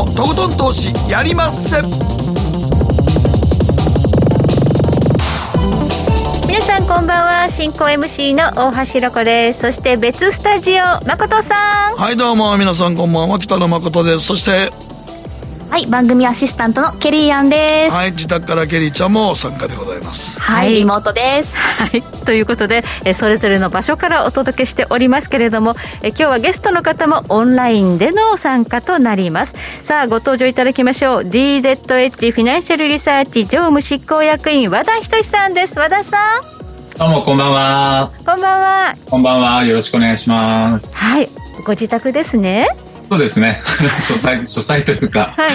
のとことん投資やりまっせ。皆さんこんばんは。進行 MC の大橋ロコです。そして別スタジオ誠さん。はいどうも。皆さんこんばんは。北野誠です。そしてはい、番組アシスタントのケリーアンです。はい自宅からケリーちゃんも参加でございますはい、はいリモートです。はい ということでえそれぞれの場所からお届けしておりますけれどもえ今日はゲストの方もオンラインでの参加となりますさあご登場いただきましょう DZH フィナンシャルリサーチ常務執行役員和田仁さんです和田さんどうもこんばんは。こんばんはこんばんは。よろしくお願いします。はいご自宅ですねそうですね。書斎、書斎というか。は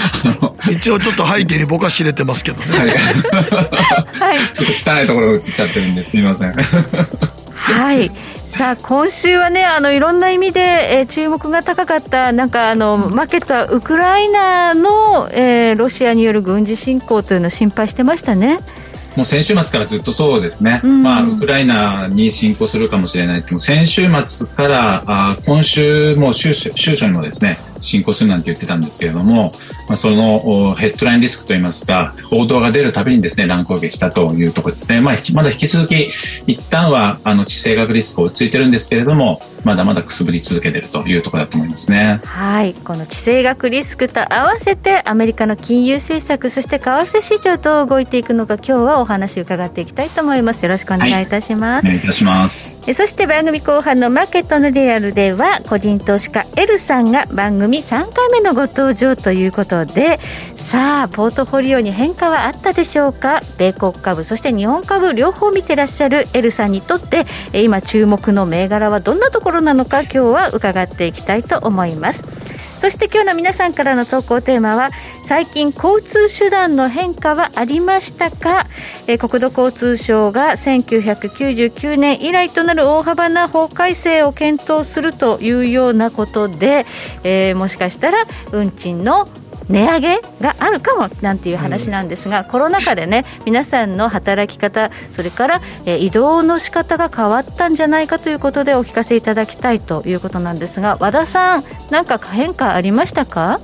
い一応ちょっと背景に僕は知れてますけどねはい。はい ちょっと汚いところが映っちゃってるんですみません。はい。さあ今週はねあのいろんな意味で、えー注目が高かったなんかあのマーケットはウクライナの、えーロシアによる軍事侵攻というのを心配してましたね。もう先週末からずっとそうですね。うんまあ、ウクライナに侵攻するかもしれないけど、先週末から、あ今週も週初週初にもですね、侵攻するなんて言ってたんですけれども、まあ、そのおヘッドラインリスクといいますか、報道が出るたびにですね、乱高下したというところですね。まあ、まだ引き続き、一旦は、あの、地政学リスクをついてるんですけれども、まだまだくすぶり続けてるというところだと思いますね。はいこの地政学リスクと合わせてアメリカの金融政策そして為替市場どう動いていくのか今日はお話伺っていきたいと思いますよろしくお願いいたします、お願いいたします。えそして番組後半のマーケットのリアルでは個人投資家 L さんが番組3回目のご登場ということでさあポートフォリオに変化はあったでしょうか？米国株そして日本株両方見てらっしゃる L さんにとってえ今注目の銘柄はどんなところなのか今日は伺っていきたいと思います。そして今日の皆さんからの投稿テーマは最近交通手段の変化はありましたか、えー国土交通省が1999年以来となる大幅な法改正を検討するというようなことで、えーもしかしたら運賃の値上げがあるかもなんていう話なんですが、コロナ禍でね皆さんの働き方それから、えー移動の仕方が変わったんじゃないかということでお聞かせいただきたいということなんですが和田さんなんか変化ありましたか？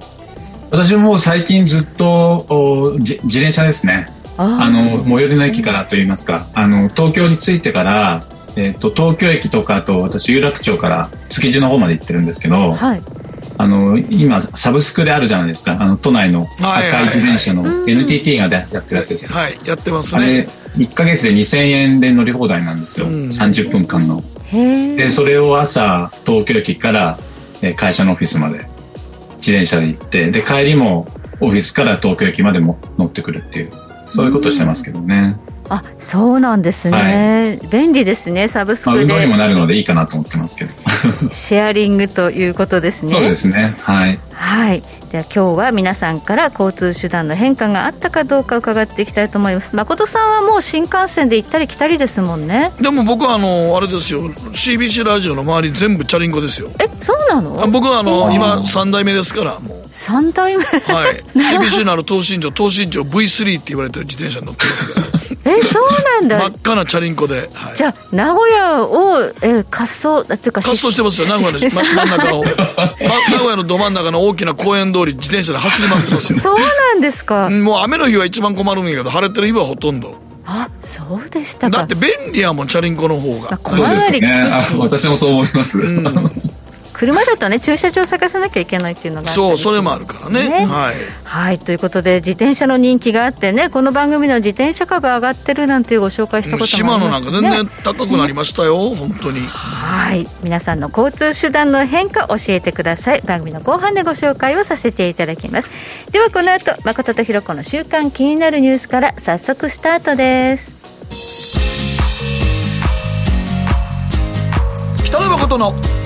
私も最近ずっと自転車ですね。あの最寄りの駅からといいますか。あの東京に着いてから、えっと東京駅とかあと私有楽町から築地の方まで行ってるんですけどはいあの今サブスクであるじゃないですか。あの都内の赤い自転車の NTT がでやってるやつですよ。はいやってますあれね1ヶ月で2000円で乗り放題なんですよ、うん。30分間の。でそれを朝東京駅からえー会社のオフィスまで自転車で行ってで帰りもオフィスから東京駅までも乗ってくるっていうそういうことしてますけどね、あそうなんですね、便利ですねサブスまあ、クで運動にもなるのでいいかなと思ってますけど。シェアリングということですね。そうですね。はい。はい。では今日は皆さんから交通手段の変化があったかどうか伺っていきたいと思います。誠さんはもう新幹線で行ったり来たりですもんね。でも僕はあのあれですよ。CBC ラジオの周り全部チャリンコですよ。えそうなあの僕はあの今3代目ですからもう。三代目。はい。CBC のあの東新庄東新庄 V3 って言われてる自転車に乗ってますからえそうなんだ。真っ赤なチャリンコで、はい、じゃあ名古屋を、えー、滑走っていうか滑走してますよ。名古屋の真ん中を、ま、名古屋のど真ん中の大きな公園通り自転車で走り回ってますよ。そうなんですか、うんもう雨の日は一番困るんやけど晴れてる日はほとんど。あそうでしたか。だって便利やもんチャリンコの方まあが小回りね。私もそう思います、車だとね駐車場探さなきゃいけないっていうのがそうそれもあるからね。ね。はい。はい。ということで自転車の人気があってねこの番組の自転車株上がってるなんていうご紹介したこともあ島のなんか全然高くなりましたよ本当に。はい。皆さんの交通手段の変化教えてください。番組の後半でご紹介をさせていただきます。ではこの後誠とひろ子の週間気になるニュースから早速スタートです。北野誠の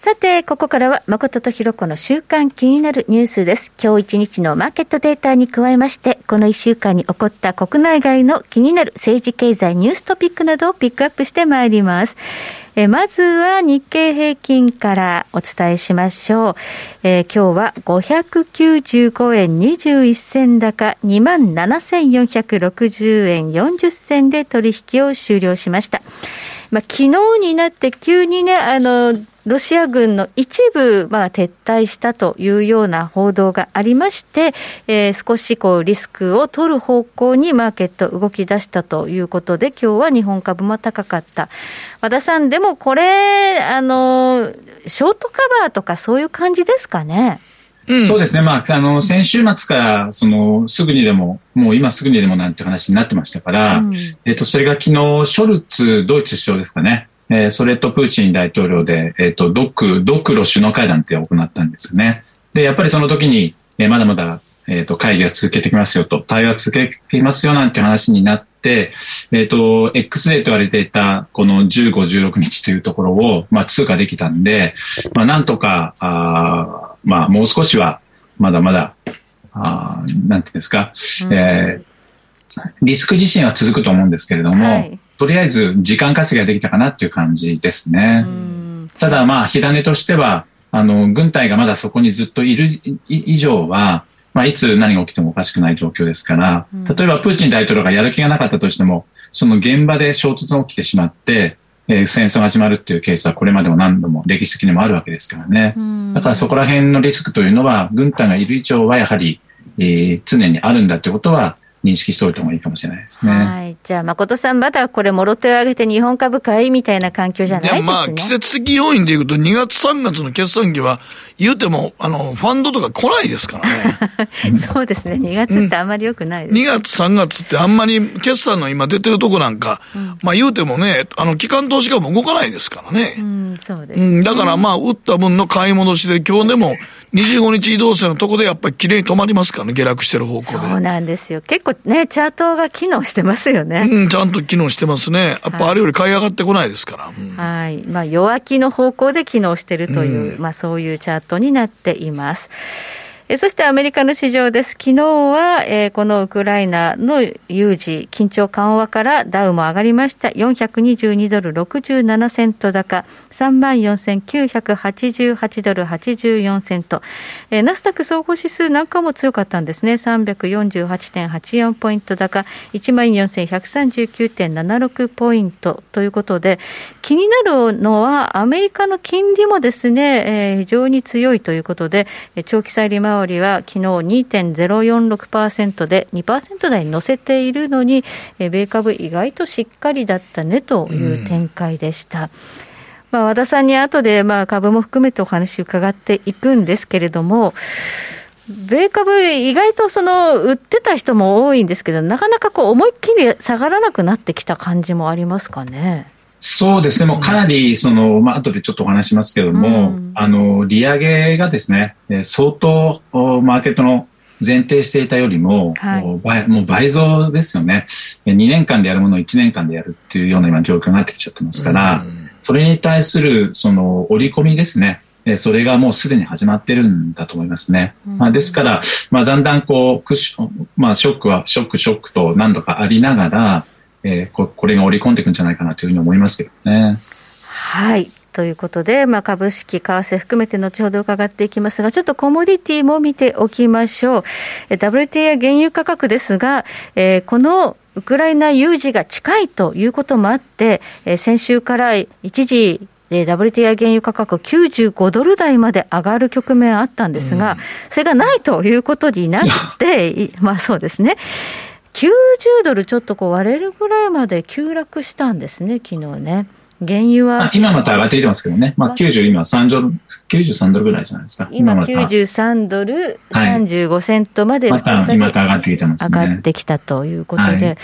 さて、ここからは誠とひろこの週間気になるニュースです。今日一日のマーケットデータに加えまして、この一週間に起こった国内外の気になる政治経済ニューストピックなどをピックアップしてまいります。えまずは日経平均からお伝えしましょう。えー、今日は595円21銭高27,460円40銭で取引を終了しました。まあ、昨日になって急にね、あの、ロシア軍の一部、まあ、撤退したというような報道がありまして、えー、少しこうリスクを取る方向にマーケット動き出したということで、今日は日本株も高かった。和田さん、でもこれ、あの、ショートカバーとかそういう感じですかね？うん、そうですね。まあ、あの、先週末から、その、すぐにでも、もう今すぐにでもなんて話になってましたから、うん、えっと、それが昨日、ショルツ、ドイツ首相ですかね。えー、それとプーチン大統領で、えっ、ー、と、ドク、ドクロ首脳会談って行ったんですよね。で、やっぱりその時に、えー、まだまだ、えっ、ー、と、会議は続けてきますよと、対話続けていますよなんて話になって、えっ、と、X デーと言われていた、この15、16日というところを、まあ、通過できたんで、まあ、なんとか、あまあ、もう少しは、まだまだ、あなんていうんですか、うん、えー、リスク自身は続くと思うんですけれども、はい。とりあえず時間稼ぎができたかなっていう感じですね。ただまあ、火種としては、あの、軍隊がまだそこにずっといる以上は、まあ、いつ何が起きてもおかしくない状況ですから、例えばプーチン大統領がやる気がなかったとしても、その現場で衝突が起きてしまって、えー、戦争が始まるっていうケースはこれまでも何度も歴史的にもあるわけですからね。だからそこら辺のリスクというのは、軍隊がいる以上はやはり、えー、常にあるんだということは、認識しておいた方がいいかもしれないですね。はい。じゃあ、誠さん、まだこれ、もろ手を挙げて日本株買いみたいな環境じゃないですね。まあ、季節的要因でいうと、2月、3月の決算期は、言うても、あの、ファンドとか来ないですからね。そうですね。2月ってあんまり良くないです、ね、2月、3月ってあんまり決算の今出てるとこなんか、うん、まあ言うてもね、あの、機関投資家も動かないですからね。うん、そうです、ね、うん。だからまあ、売った分の買い戻しで、今日でも、25日移動線のとこでやっぱり綺麗に止まりますからね、下落してる方向で。そうなんですよ。結構ね、チャートが機能してますよね。うん、ちゃんと機能してますね。やっぱあれより買い上がってこないですから。はい。うん、はい、まあ、弱気の方向で機能してるという、うん、まあ、そういうチャートになっています。えそしてアメリカの市場です。昨日は、えー、このウクライナの有事、緊張緩和からダウも上がりました。422ドル67セント高、34,988ドル84セント。えー、ナスダック総合指数なんかも強かったんですね。348.84ポイント高、14,139.76ポイントということで、気になるのはアメリカの金利もですね、えー、非常に強いということで、長期債利回りは昨日2.046%で2%台に乗せているのに、米株意外としっかりだったねという展開でした。うんまあ、和田さんに後でまあ株も含めてお話伺っていくんですけれども、米株、意外とその売ってた人も多いんですけど、なかなかこう思いっきり下がらなくなってきた感じもありますかね。そうですね、もうかなり、その、まあ、後でちょっとお話しますけれども、うん、あの、利上げがですね、相当、マーケットの前提していたよりも、はい、もう倍もう倍増ですよね。2年間でやるものを1年間でやるっていうような今状況になってきちゃってますから、うん、それに対する、その、織り込みですね。それがもうすでに始まってるんだと思いますね。うん、まあ、ですから、まあ、だんだんこう、クッション、まあ、ショックは、ショック、ショックと何度かありながら、えー、ここれが織り込んでいくんじゃないかなというふうに思いますけどね。はい。ということで、まあ、株式、為替含めて後ほど伺っていきますが、ちょっとコモディティも見ておきましょう。WTI 原油価格ですが、えー、このウクライナ有事が近いということもあって、えー、先週から一時、WTI 原油価格95ドル台まで上がる局面あったんですが、うん、それがないということになって、まあそうですね。90ドルちょっとこう割れるぐらいまで急落したんですね、昨日ね。原油は。今また上がってきてますけどね。まあ、90、今3ドル、93ドルぐらいじゃないですか。今93ドル35セントまで、また、また上がってきてますね。上がってきたということで、はい、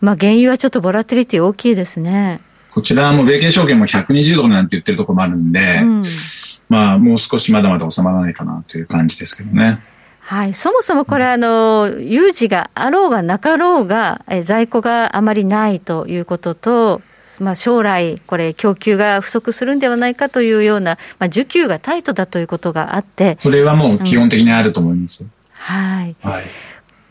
まあ、原油はちょっとボラテリティ大きいですね。こちらも米経証券も120ドルなんて言ってるところもあるんで、うん、まあ、もう少しまだまだ収まらないかなという感じですけどね。はい、そもそもこれ、あの有事があろうがなかろうが、え在庫があまりないということと、まあ、将来、これ、供給が不足するんではないかというような、まあ、需給がタイトだということがあって。それはもう基本的にあると思います。うん、はい。はい。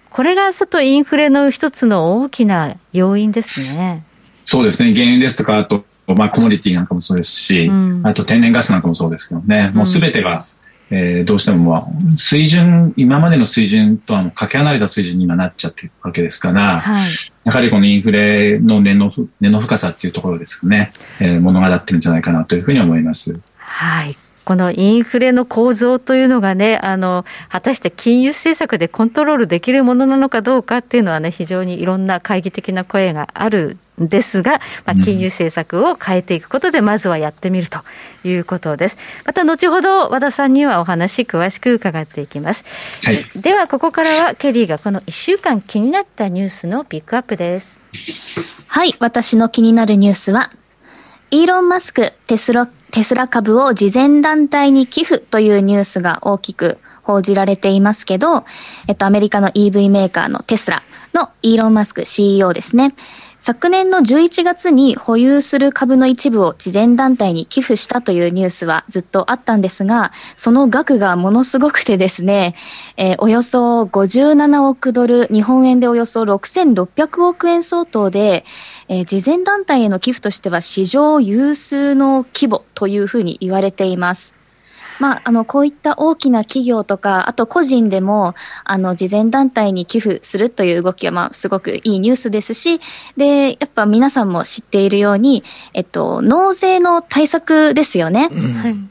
これが外インフレの一つの大きな要因ですね。そうですね。原油ですとか、あと、まあ、コモディティなんかもそうですし、うん、あと天然ガスなんかもそうですけどね、もうすべてが、えー、どうしても、まあ、水準、今までの水準とあの、かけ離れた水準に今なっちゃってるわけですから、はい、やはりこのインフレの根の根の深さっていうところですかね、えー、物語ってるんじゃないかなというふうに思います。はい。このインフレの構造というのがね、あの、果たして金融政策でコントロールできるものなのかどうかっていうのはね、非常にいろんな懐疑的な声があるんですが、まあ、金融政策を変えていくことで、まずはやってみるということです。また、後ほど和田さんにはお話詳しく伺っていきます。はい、では、ここからはケリーがこの1週間気になったニュースのピックアップです。はい、私の気になるニュースは、イーロン・マスク、テスラ、テスラ株を慈善団体に寄付というニュースが大きく報じられていますけど、えっと、アメリカの EV メーカーのテスラのイーロン・マスク CEO ですね。昨年の11月に保有する株の一部を慈善団体に寄付したというニュースはずっとあったんですが、その額がものすごくてですね、えー、およそ57億ドル、日本円でおよそ6600億円相当で、えー、慈善団体への寄付としては史上有数の規模というふうに言われています。まあ、あの、こういった大きな企業とか、あと個人でも、あの、慈善団体に寄付するという動きは、まあ、すごくいいニュースですし、で、やっぱ皆さんも知っているように、えっと、納税の対策ですよね。うん。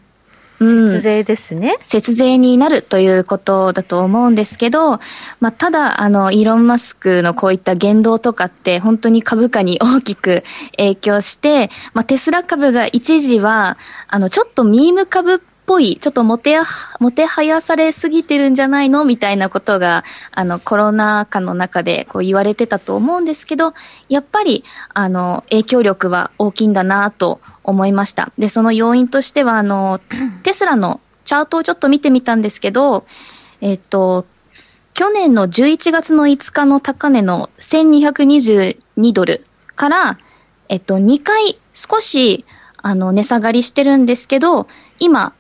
節税ですね、うん、節税になるということだと思うんですけど、まあ、ただあのイーロン・マスクのこういった言動とかって本当に株価に大きく影響して、まあ、テスラ株が一時はあのちょっとミーム株っぽい、ちょっともて、もてはやされすぎてるんじゃないのみたいなことが、あの、コロナ禍の中でこう言われてたと思うんですけど、やっぱり、あの、影響力は大きいんだなと思いました。で、その要因としては、あの、テスラのチャートをちょっと見てみたんですけど、えっと、去年の11月の5日の高値の1222ドルから、えっと、2回少し、あの、値下がりしてるんですけど、今、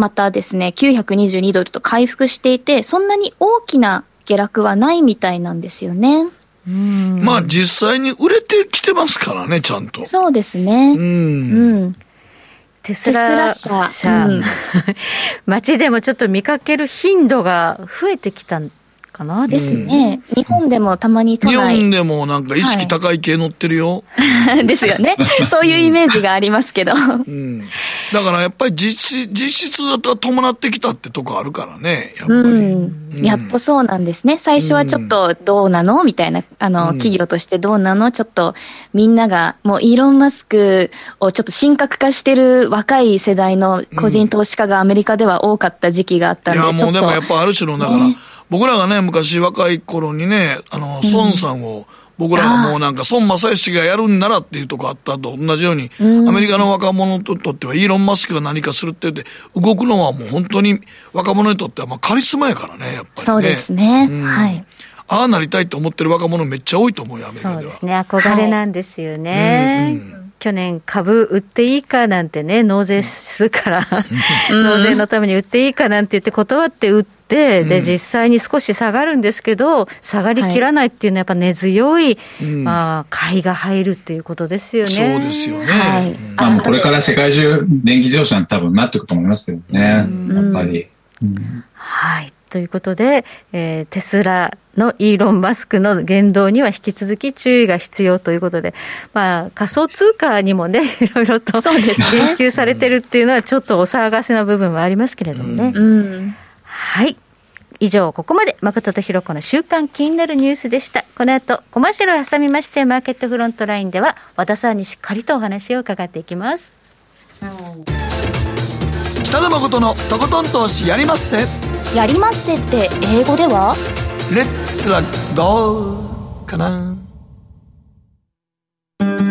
またですね、922ドルと回復していて、そんなに大きな下落はないみたいなんですよね。まあ実際に売れてきてますからね、ちゃんと。そうですね。うん。うんテスラ社、うん、街でもちょっと見かける頻度が増えてきたかな？ですね、うん、日本でもたまに日本でもなんか意識高い系乗ってるよ。はい、ですよね。そういうイメージがありますけど。うん、だからやっぱり実実質が伴ってきたってとこあるからね、やっぱり。うん、やっとそうなんですね。最初はちょっとどうなの？みたいな、あの、企業としてどうなの？ちょっとみんなが、もうイーロン・マスクをちょっと神格化してる若い世代の個人投資家がアメリカでは多かった時期があったんで、いや、もうでもやっぱある種の、だから、ね僕らがね、昔若い頃にね、あの、孫さんを、僕らがもうなんか孫正義がやるんならっていうとこあったと同じように、アメリカの若者にとってはイーロン・マスクが何かするって言って、動くのはもう本当に若者にとってはまあカリスマやからね、やっぱり、ね。そうですね。うん、はい。ああなりたいと思ってる若者めっちゃ多いと思うよ、アメリカでは。そうですね、憧れなんですよね。はいうんうん去年株売っていいかなんてね、納税するから、納税のために売っていいかなんて言って断って売って、で、実際に少し下がるんですけど、下がりきらないっていうのはやっぱ根強い、まあ、買いが入るっていうことですよね。そうですよね。はい。まあ、これから世界中電気自動車に多分なっていくと思いますけどね、やっぱり。はい。ということで、えー、テスラのイーロン・マスクの言動には引き続き注意が必要ということで、まあ、仮想通貨にもね、いろいろと言及されてるっていうのは、ちょっとお騒がせな部分はありますけれどもね。うん、はい。以上、ここまで誠とひろ子の週間気になるニュースでした。この後、コマーシャルを挟みまして、マーケットフロントラインでは、和田さんにしっかりとお話を伺っていきます。北野誠のとことん投資やりまっせ。やりまっせって英語では？レッツはどうかな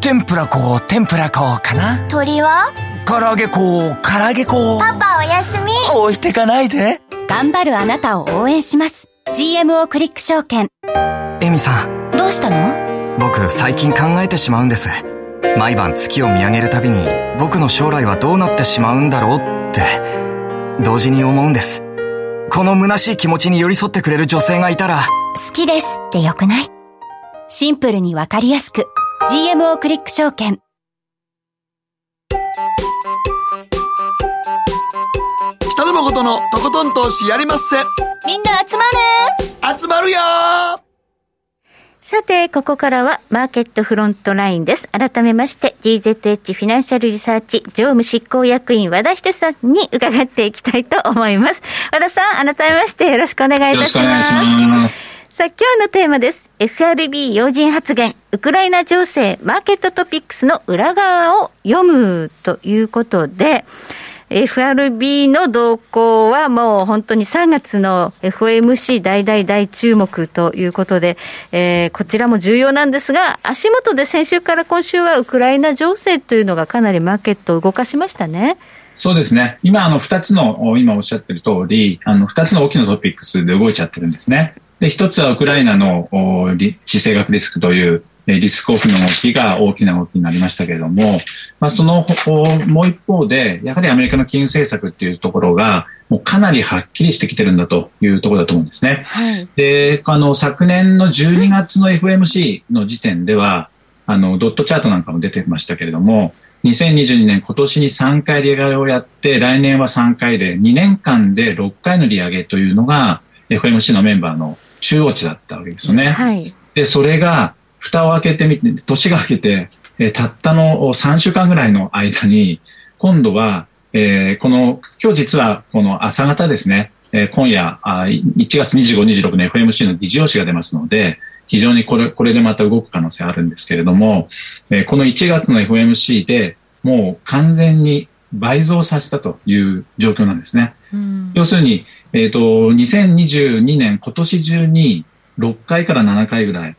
天ぷらこ、天ぷらこかな鳥は？唐揚げこ、唐揚げこ。パパおやすみ。置いてかないで。頑張るあなたを応援します。GMO クリック証券。エミさん、どうしたの？僕最近考えてしまうんです。毎晩月を見上げるたびに僕の将来はどうなってしまうんだろうって、同時に思うんです。この虚しい気持ちに寄り添ってくれる女性がいたら、好きですってよくない？シンプルにわかりやすく。GMO クリック証券。北野誠のとことん投資やりまっせ。みんな集まる集まるよさて、ここからはマーケットフロントラインです。改めまして、GZH フィナンシャルリサーチ常務執行役員和田仁さんに伺っていきたいと思います。和田さん、改めましてよろしくお願いいたします。よろしくお願いします。さあ、今日のテーマです。FRB 要人発言、ウクライナ情勢、マーケットトピックスの裏側を読むということで、FRB の動向はもう本当に3月の FOMC 大大大注目ということで、えーこちらも重要なんですが、足元で先週から今週はウクライナ情勢というのがかなりマーケットを動かしましたね。そうですね。今、あの、二つの、今おっしゃってる通り、あの、二つの大きなトピックスで動いちゃってるんですね。で、一つはウクライナの、地政学リスクという、えーリスクオフの動きが大きな動きになりましたけれども、まあ、その、おもう一方で、やはりアメリカの金融政策っていうところが、もうかなりはっきりしてきてるんだというところだと思うんですね。はい。で、あの、昨年の12月の FMC の時点では、あの、ドットチャートなんかも出てましたけれども、2022年今年に3回利上げをやって、来年は3回で、2年間で6回の利上げというのが、FMC のメンバーの中央値だったわけですよね。はい。で、それが、蓋を開けてみて、年が明けて、えーたったの3週間ぐらいの間に、今度は、えーこの、今日実はこの朝方ですね、えー今夜、あ1月25、26の FMC の議事要旨が出ますので、非常にこれ、これでまた動く可能性あるんですけれども、えーこの1月の FMC でもう完全に倍増させたという状況なんですね。うん要するに、えっ、と、2022年、今年中に6回から7回ぐらい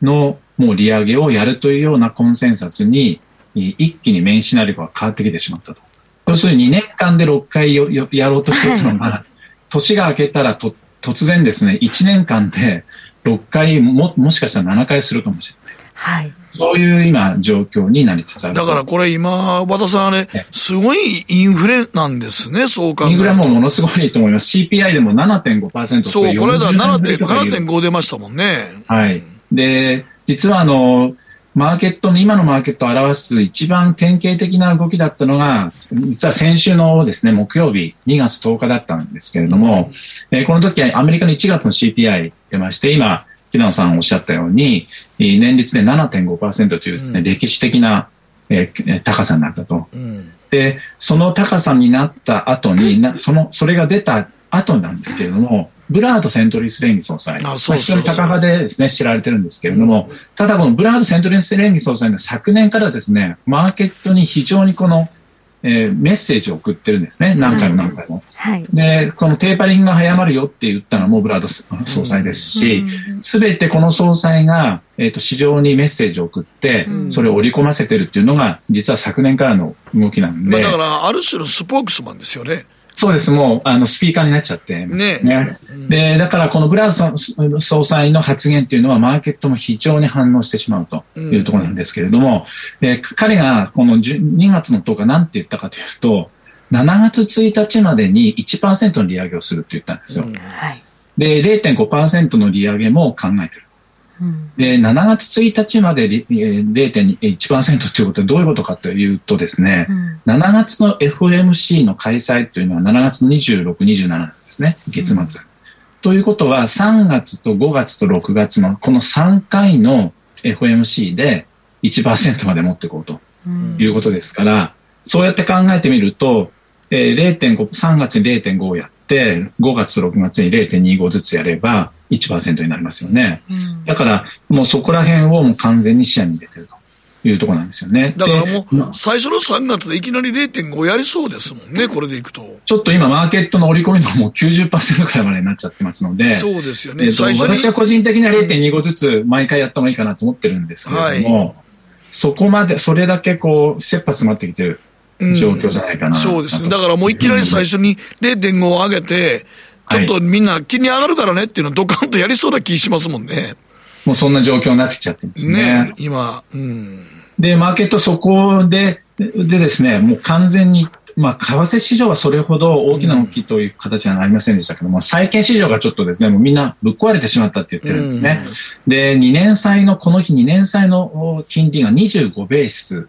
のもう利上げをやるというようなコンセンサスに、い一気にメインシナリオが変わってきてしまったと。要するに2年間で6回よよやろうとしていたのが、年が明けたらと突然ですね、1年間で6回も、もしかしたら7回するかもしれない。はい。そういう今、状況になりつつあると。だからこれ今、和田さんあれ、すごいインフレなんですね、そう考え。インフレもものすごいと思います。CPI でも7.5%そう、これだ、40年ぶりとかいう7.5出ましたもんね。はい。で、実はあの、マーケットの、今のマーケットを表す一番典型的な動きだったのが、実は先週のですね、木曜日、2月10日だったんですけれども、えーこの時はアメリカの1月の CPI 出まして、今、木野さんおっしゃったように、えー年率で7.5%というですね、歴史的な、えー高さになったと。うん。で、その高さになった後に、なその、それが出た後なんですけれども、ブラード・セントリース連議総裁。あそうそうそうまあ非常に高派でですね、知られてるんですけれども、ただこのブラード・セントリース連議総裁の昨年からですね、マーケットに非常にこの、えーメッセージを送ってるんですね。何回も何回も。はい。で、このテーパリングが早まるよって言ったのもブラード総裁ですし、すべてこの総裁が、えっ、と、市場にメッセージを送って、それを織り込ませてるっていうのが、実は昨年からの動きなんで。まあだから、ある種のスポークスマンですよね。そうです。もう、あの、スピーカーになっちゃってますね。ねで、だから、このブラード総裁の発言っていうのは、マーケットも非常に反応してしまうというところなんですけれども、で彼がこの10 2月の10日何て言ったかというと、7月1日までに1%の利上げをするって言ったんですよ。はい。で、0.5%の利上げも考えてる。うん。で、7月1日までりえー0.1%ということはどういうことかというとですね、うん。7月の FOMC の開催というのは7月26、27なんですね、月末。ということは、3月と5月と6月のこの3回の FOMC で1%まで持っていこうということですから、そうやって考えてみると、えー0.5、3月に0.5をやって、5月と6月に0.25ずつやれば1%になりますよね。だから、もうそこら辺をもう完全に視野に入れてるというところなんですよね。だからもう、最初の3月でいきなり0.5やりそうですもんね、これでいくと。ちょっと今、マーケットの織り込みのもう90%くらいまでになっちゃってますので、そうですよね。えーと私は個人的には0.25ずつ毎回やった方がいいかなと思ってるんですけれども、はそこまで、それだけこう、切羽詰まってきてる状況じゃないかな、そうですね。だからもういきなり最初に0.5を上げて、ちょっとみんな気に上がるからねっていうのをドカンとやりそうな気しますもんね。もうそんな状況になってきちゃってるんですね。ね今、うん。で、マーケットそこで、でですね、もう完全に、まあ、為替市場はそれほど大きな動きという形はありませんでしたけども、債券市場がちょっとですね、もうみんなぶっ壊れてしまったって言ってるんですね。で、2年債の、この日2年債のお金利が25ベース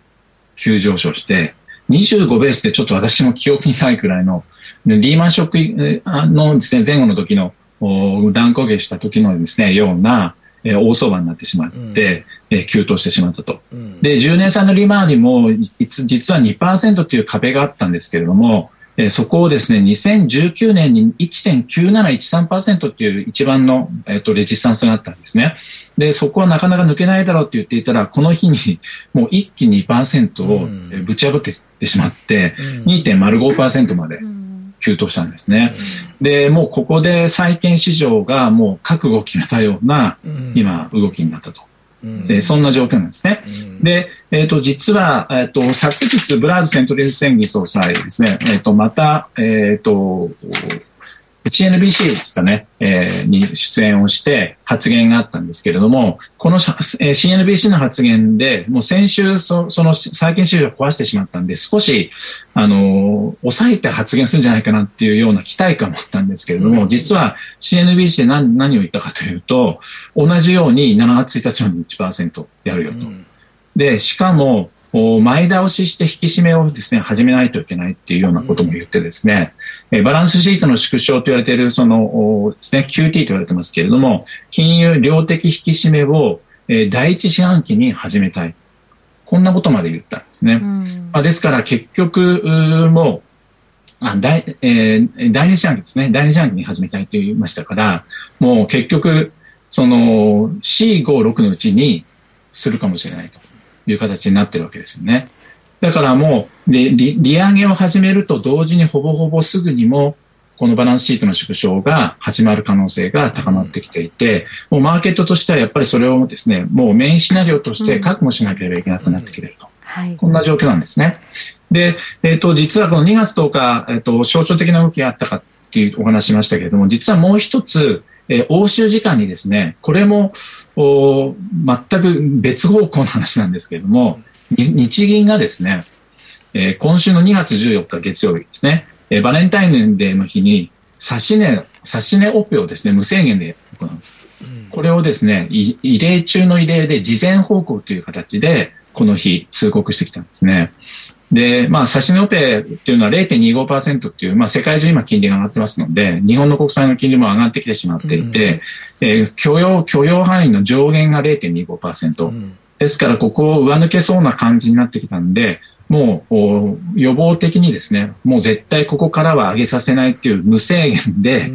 急上昇して、25ベースでちょっと私も記憶にないくらいの、リーマンショックえーのですね、前後の時のお乱高下した時のですね、ような、えー大相場になってしまって、えー急騰してしまったと。で、10年債の利回りも、いつ実は2%という壁があったんですけれども、えーそこをですね、2019年に1.9713%っていう一番の、えっとレジスタンスがあったんですね。で、そこはなかなか抜けないだろうって言っていたら、この日にもう一気に2%をえーぶち破ってしまって、2.05%まで急騰したんですね。で、もうここで債券市場がもう覚悟を決めたような、今、動きになったと。でそんな状況なんですね。で、えっ、と、実は、えっ、と、昨日、ブラードセントリーズ宣議総裁ですね、えっ、と、また、えっ、と、HNBC ですかね、えーに出演をして発言があったんですけれども、この、えー CNBC の発言で、もう先週そ、その債券市場を壊してしまったんで、少し、あのー抑えて発言するんじゃないかなっていうような期待感もあったんですけれども、実は CNBC で何何を言ったかというと、同じように7月1日まで1%やるよと。で、しかも、お前倒しして引き締めをですね、始めないといけないっていうようなことも言ってですね、えーバランスシートの縮小と言われている、その、おですね、QT と言われてますけれども、金融量的引き締めを、えー第一四半期に始めたい。こんなことまで言ったんですね。まあ、ですから結局、もう、あ第えー第二四半期ですね。第二四半期に始めたいと言いましたから、もう結局、その C5、6のうちにするかもしれないという形になってるわけですよね。だからもう、で利利上げを始めると同時にほぼほぼすぐにも、このバランスシートの縮小が始まる可能性が高まってきていて、もうマーケットとしてはやっぱりそれをですね、もうメインシナリオとして覚悟しなければいけなくなってきていると。はい。こんな状況なんですね。で、えっ、と、実はこの2月10日、えっ、と、象徴的な動きがあったかっていうお話ししましたけれども、実はもう一つ、えー欧州時間にですね、これも、お全く別方向の話なんですけれども、に日銀がですね、えー今週の2月14日月曜日ですね、えーバレンタインデーの日に、差し値、差し値オペをですね、無制限で行う。これをですね、い異例中の異例で事前報告という形で、この日通告してきたんですね。で、まあ、差し値オペっていうのは0.25%っていう、まあ、世界中今金利が上がってますので、日本の国債の金利も上がってきてしまっていて、えー許容、許容範囲の上限が0.25%。ですから、ここを上抜けそうな感じになってきたんで、もうお予防的にですね、もう絶対ここからは上げさせないっていう無制限で、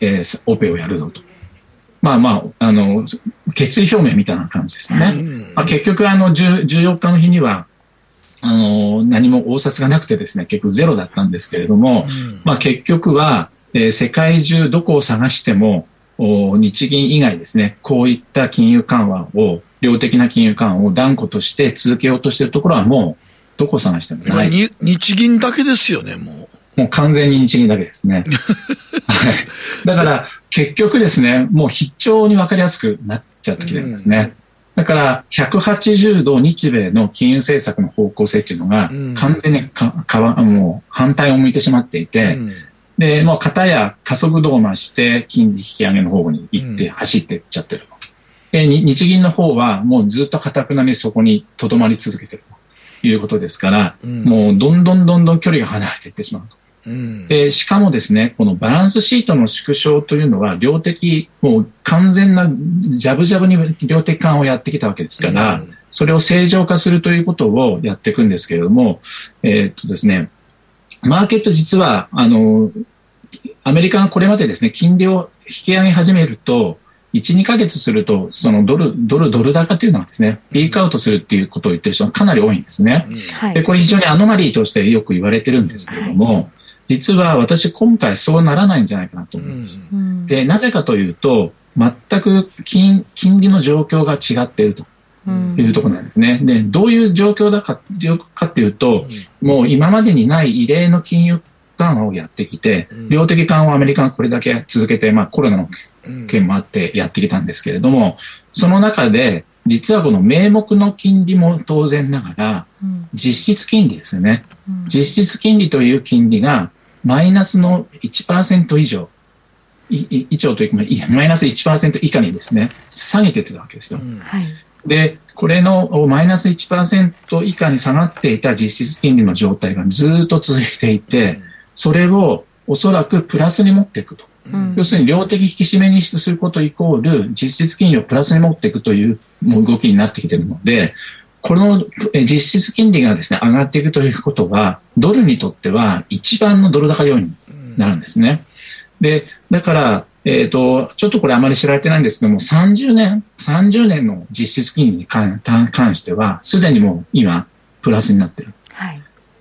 えーオペをやるぞと。まあまあ、あの、決意表明みたいな感じですね。まあ、結局、あの、10 14日の日には、あの、何も応札がなくてですね、結局ゼロだったんですけれども、まあ結局は、えー世界中どこを探しても、お日銀以外ですね、こういった金融緩和を、量的な金融緩和を断固として続けようとしているところはもう、どこを探しても今ない。に日銀だけですよね、ももう完全に日銀だけですね。はい。だから、結局ですね、もう非常にわかりやすくなっちゃってきてるんですね。だから、180度日米の金融政策の方向性っていうのがうん、完全にかかわもう反対を向いてしまっていて、う。うんで、もう片や加速度を増して金利引き上げの方に行って走っていっちゃってると。でに日銀の方はもうずっと堅くなにそこにとどまり続けてるということですから、うん。もうどんどんどんどん距離が離れていってしまうと。うん。で、しかもですね、このバランスシートの縮小というのは、量的、もう完全な、ジャブジャブに量的緩和をやってきたわけですから、うん。それを正常化するということをやっていくんですけれども、えーっとですね、マーケット実は、あの、アメリカがこれまでですね、金利を引き上げ始めると、1、2ヶ月すると、そのドル、ドル、ドル高っていうのはですね、ピークアウトするっていうことを言ってる人がかなり多いんですね。はい。で、これ非常にアノマリーとしてよく言われてるんですけれども、実は私今回そうならないんじゃないかなと思います。うん。で、なぜかというと、全く金金利の状況が違っているとうん。いうところなんですね。で、どういう状況だかかっていうと、もう今までにない異例の金融緩和をやってきて、量的緩和をアメリカがこれだけ続けて、まあコロナの件もあってやってきたんですけれども、その中で、実はこの名目の金利も当然ながら、うん実質金利ですよね。うん実質金利という金利がマイナスの1%以上、以上というか、マイナス1%以下にですね、下げてたわけですよ。はいで、これのおマイナス1%以下に下がっていた実質金利の状態がずっと続いていて、それをおそらくプラスに持っていくと。要するに量的引き締めにすることイコール実質金利をプラスに持っていくという動きになってきているので、この実質金利がですね、上がっていくということは、ドルにとっては一番のドル高要因になるんですね。で、だから、えっ、と、ちょっとこれあまり知られてないんですけども、30年、30年の実質金利に関しては、すでにもう今、プラスになってる。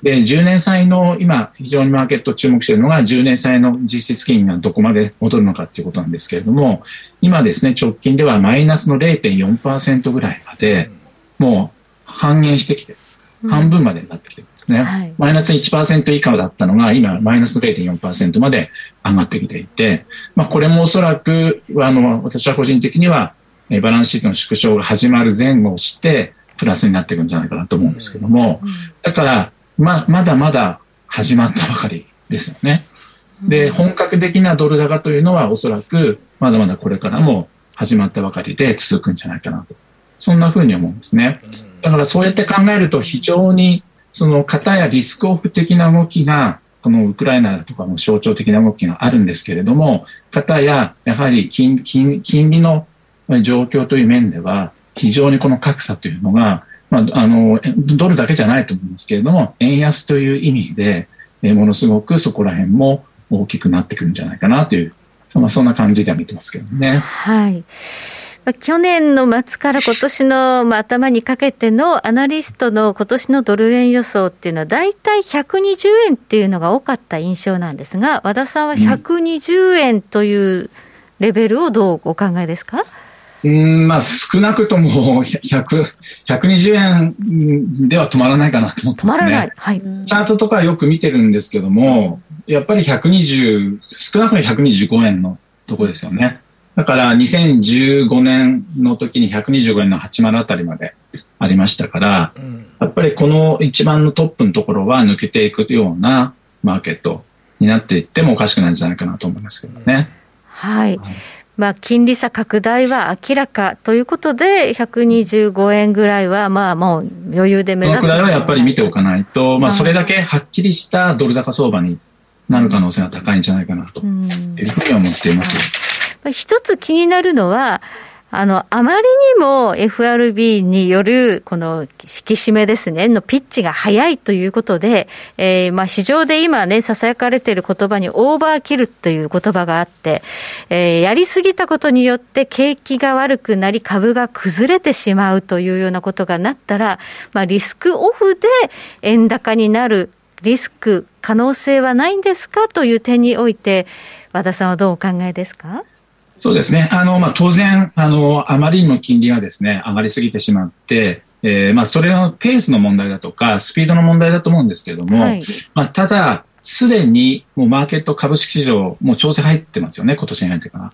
はいで、10年債の今、非常にマーケット注目しているのが、10年債の実質金利がどこまで戻るのかということなんですけれども、今ですね、直近ではマイナスの0.4%ぐらいまで、もう半減してきて、半分までになってきてるんですね。はい。マイナス1%以下だったのが、今、マイナスの0.4%まで上がってきていて、まあ、これもおそらく、あの、私は個人的には、えーバランスシートの縮小が始まる前後をして、プラスになっていくんじゃないかなと思うんですけども、だから、ま、まだまだ始まったばかりですよね。で、本格的なドル高というのはおそらく、まだまだこれからも始まったばかりで続くんじゃないかなと。そんな風に思うんですね。だからそうやって考えると非常に、その方やリスクオフ的な動きが、このウクライナとかの象徴的な動きがあるんですけれども、方ややはり金金金利の状況という面では、非常にこの格差というのが、まあ、あの、ドルだけじゃないと思うんですけれども、円安という意味で、えものすごくそこら辺も大きくなってくるんじゃないかなという、そんなそんな感じでは見てますけどね。はい。去年の末から今年のまあ頭にかけてのアナリストの今年のドル円予想っていうのは大体120円っていうのが多かった印象なんですが、和田さんは120円というレベルをどうお考えですか、うん、まあ少なくとも100、120円では止まらないかなと思ってますね。止まらない。はい。チャートとかよく見てるんですけども、やっぱり120、少なくとも125円のとこですよね。だから2015年の時に125円の80あたりまでありましたから、やっぱりこの一番のトップのところは抜けていくようなマーケットになっていってもおかしくないんじゃないかなと思いますけどね。はい。まあ、金利差拡大は明らかということで、125円ぐらいは、まあ、もう余裕で目この指す。くらいはやっぱり見ておかないと、まあそれだけはっきりしたドル高相場になる可能性が高いんじゃないかなとうんいうふうには思っています。まあ一つ気になるのは、あの、あまりにも FRB による、この、引き締めですね、のピッチが早いということで、えーまあ、市場で今ね、囁かれている言葉にオーバーキルという言葉があって、えーやりすぎたことによって景気が悪くなり株が崩れてしまうというようなことがなったら、まあ、リスクオフで円高になるリスク、可能性はないんですか？という点において、和田さんはどうお考えですか？そうですね。あの、まあ、当然、あの、あまりにも金利がですね、上がりすぎてしまって、えーまあ、それのペースの問題だとか、スピードの問題だと思うんですけれども、はいまあ、ただ、すでにもうマーケット株式市場、もう調整入ってますよね、今年に入ってから。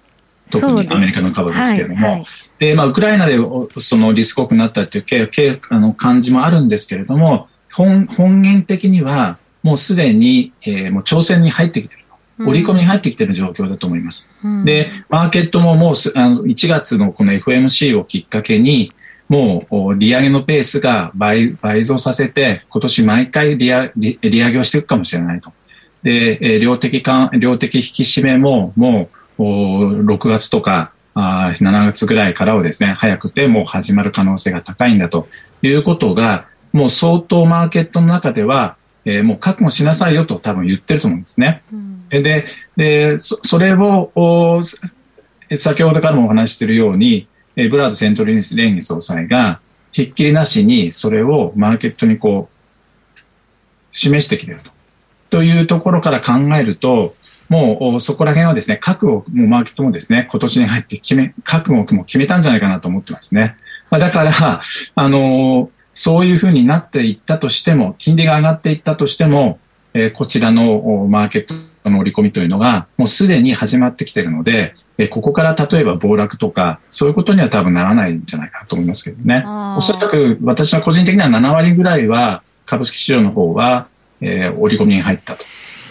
特にアメリカの株ですけれども。はいはいで、まあ、ウクライナでおそのリスクオフになったっていうけけあの感じもあるんですけれども、本本源的には、もうすでに、えーもう調整に入ってきてると。織り込みに入ってきてる状況だと思います。うんで、マーケットももうすあの1月のこの FMC をきっかけに、もうお利上げのペースが倍倍増させて、今年毎回利上利利上げをしていくかもしれないと。で、えー量的か量的引き締めももうお6月とかあー7月ぐらいからはですね、早くてもう始まる可能性が高いんだということが、もう相当マーケットの中では、えーもう覚悟しなさいよと多分言ってると思うんですね。で、で、そそれを、先ほどからもお話しているように、えブラードセントリー連議総裁が、ひっきりなしにそれをマーケットにこう、示してきていると。というところから考えると、もうそこら辺はですね、覚悟、もうマーケットもですね、今年に入って決め、覚悟も決めたんじゃないかなと思ってますね。まあ、だから、あのー、そういうふうになっていったとしても、金利が上がっていったとしても、えー、こちらのマーケットの織り込みというのが、もうすでに始まってきているので、えー、ここから例えば暴落とか、そういうことには多分ならないんじゃないかなと思いますけどね。おそらく私は個人的には7割ぐらいは株式市場の方は、えー、織り込みに入ったと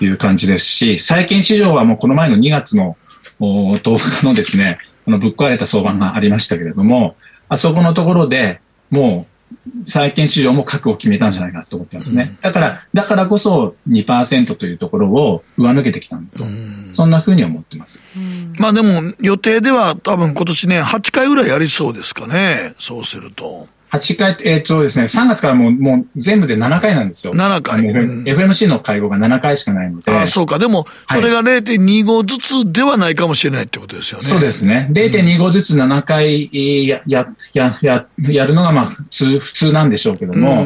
いう感じですし、債券市場はもうこの前の2月の10日のですね、あのぶっ壊れた相場がありましたけれども、あそこのところでもう債券市場も覚悟を決めたんじゃないかなと思ってますね。だから、だからこそ2%というところを上抜けてきたんだと。そんなふうに思ってます。まあでも予定では多分今年ね、8回ぐらいやりそうですかね。そうすると。8回、えっ、ー、とですね、3月からもう、もう全部で7回なんですよ。7回。うん、FMC の会合が7回しかないので。あそうか。でも、それが0.25ずつではないかもしれないってことですよね。そうですね。0.25ずつ7回や、や、や、や、やるのがまあ普通、普通なんでしょうけども、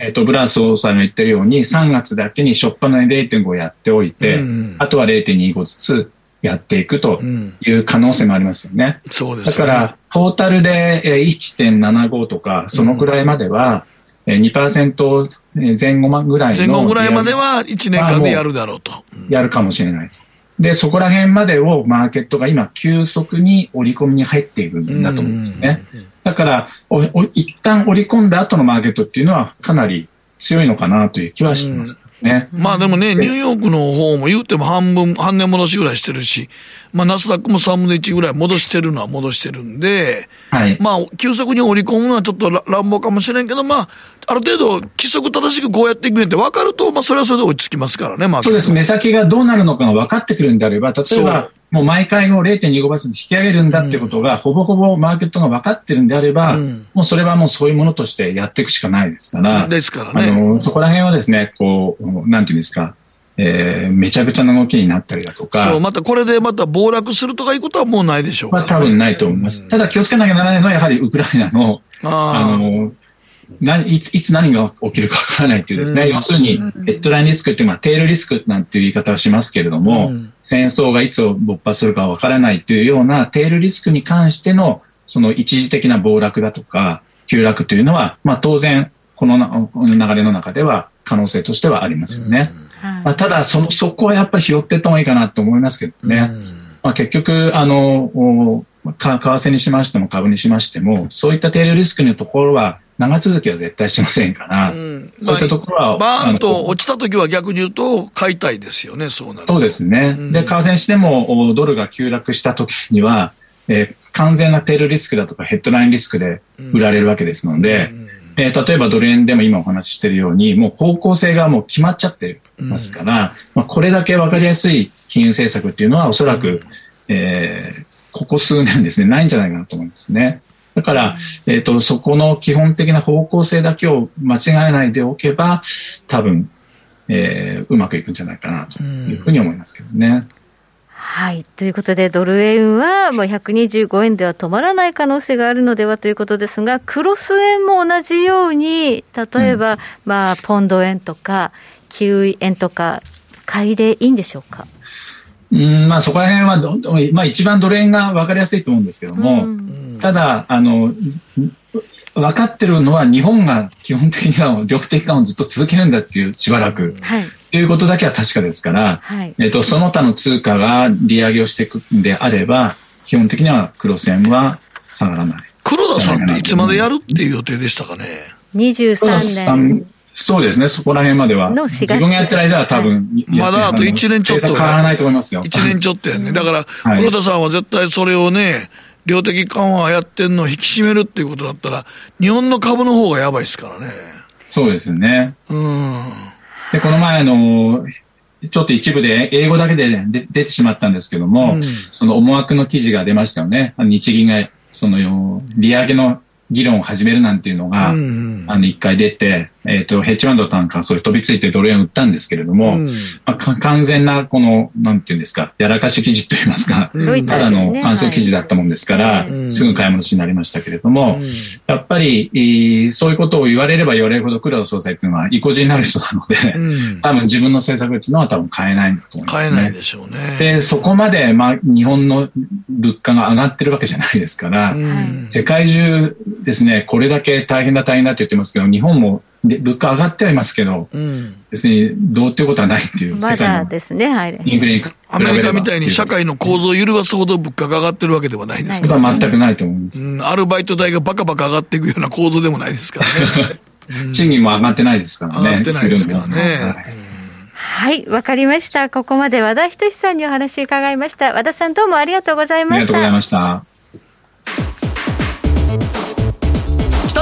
えっ、ー、と、ブラン総裁の言ってるように、3月だけに初っ端の0.5やっておいて、あとは0.25ずつやっていくという可能性もありますよね。うん、そうです、ね、だから、トータルで1.75とか、そのくらいまでは、2%前後ぐらいの。前後ぐらいまでは1年間でやるだろうと。やるかもしれない。で、そこら辺までをマーケットが今急速に織り込みに入っているんだと思うんですよね。だからおお、一旦織り込んだ後のマーケットっていうのはかなり強いのかなという気はしてます。ね。まあでもね、ニューヨークの方も言うても半分、半年戻しぐらいしてるし、まあナスダックも3分の1ぐらい戻してるのは戻してるんで、はい。まあ、急速に織り込むのはちょっと乱暴かもしれんけど、まあ、ある程度、規則正しくこうやっていくんって分かると、まあ、それはそれで落ち着きますからね、まあ。そうです。目先がどうなるのかが分かってくるんであれば、例えば、もう毎回を0.25%引き上げるんだってことが、ほぼほぼマーケットが分かってるんであれば、もうそれはもうそういうものとしてやっていくしかないですから、ですからね。あの、そこら辺はですね、こう、なんていうんですか、えー、めちゃくちゃな動きになったりだとか。そう、またこれでまた暴落するとかいうことはもうないでしょうか、ね、まあ多分ないと思います。ただ気をつけなきゃならないのは、やはりウクライナの、あの、何いついつ何が起きるかわからないっていうですね、要するに、ヘッドラインリスクっていうのは、テールリスクなんていう言い方をしますけれども、戦争がいつ勃発するかわからないというようなテールリスクに関しての、その一時的な暴落だとか、急落というのは、まあ当然、この流れの中では可能性としてはありますよね。まあ、ただその、そこはやっぱり拾っていった方がいいかなと思いますけどね。まあ、結局、あの、為替にしましても株にしましても、そういったテールリスクのところは、長続きは絶対しませんから、うん、そういったところは。バーンと落ちたときは逆に言うと、買いたいですよね、そうなるそうですね。うん、で、為替にしても、ドルが急落したときには、えー、完全なテールリスクだとかヘッドラインリスクで売られるわけですので、うんえー、例えばドル円でも今お話ししているように、もう方向性がもう決まっちゃってますから、まあ、これだけわかりやすい金融政策っていうのはおそらく、えー、ここ数年ですね、ないんじゃないかなと思いますね。だから、えっ、ー、と、そこの基本的な方向性だけを間違えないでおけば、多分、えー、うまくいくんじゃないかなというふうに思いますけどね。はい。ということで、ドル円はもう125円では止まらない可能性があるのではということですが、クロス円も同じように、例えば、うん、まあ、ポンド円とか、キウイ円とか、買いでいいんでしょうか？うんまあ、そこら辺はど、まあ、一番ドル円が分かりやすいと思うんですけども、うん、ただあの、分かってるのは日本が基本的には両的緩和をずっと続けるんだっていうしばらく、はい、ということだけは確かですから、はい、えっと、その他の通貨が利上げをしていくんであれば基本的には黒線は下がらない黒田さんっていつまでやるっていう予定でしたかね？23年そうですね、そこら辺までは。自分がやってる間は多分、まだあと1年ちょっと。変わらないと思いますよ。1年ちょっとやね。だから、黒田さんは絶対それをね、量的緩和やってんのを引き締めるっていうことだったら、日本の株の方がやばいですからね。そうですね。うん。で、この前の、ちょっと一部で英語だけで出てしまったんですけども、うん、その思惑の記事が出ましたよね。日銀が、その、利上げの議論を始めるなんていうのが、うんうん、あの、一回出て、えっ、と、ヘッジファンドなんかそれ飛びついてドル円売ったんですけれども、うん。まあ、か完全なこの、なんていうんですか、やらかし記事といいますか、ロイターただの感想記事だったもんですから、うん。すぐ買い戻しになりましたけれども、うん。やっぱり、えーそういうことを言われれば言われるほど黒田総裁っていうのは意固地になる人なので、うん。多分自分の政策っていうのは多分変えないんだと思いますね。買えないでしょうね。で、そこまで、まあ、日本の物価が上がってるわけじゃないですから、うん。世界中ですね、これだけ大変だ大変だって言ってますけど、日本もで物価上がってはいますけど、うん別にどうっていうことはないっていう、ま世界のだですね、はい。インフレにアメリカみたいに社会の構造を揺るがすほど物価が上がってるわけではないですから、は全くないと思います。うん、アルバイト代がバカバカ上がっていくような構造でもないですからね。賃金も上がってないですからね。上がってないですからねはいはい、わかりました。ここまで和田仁さんにお話伺いました。和田さんどうもありがとうございあました。りがとうございました。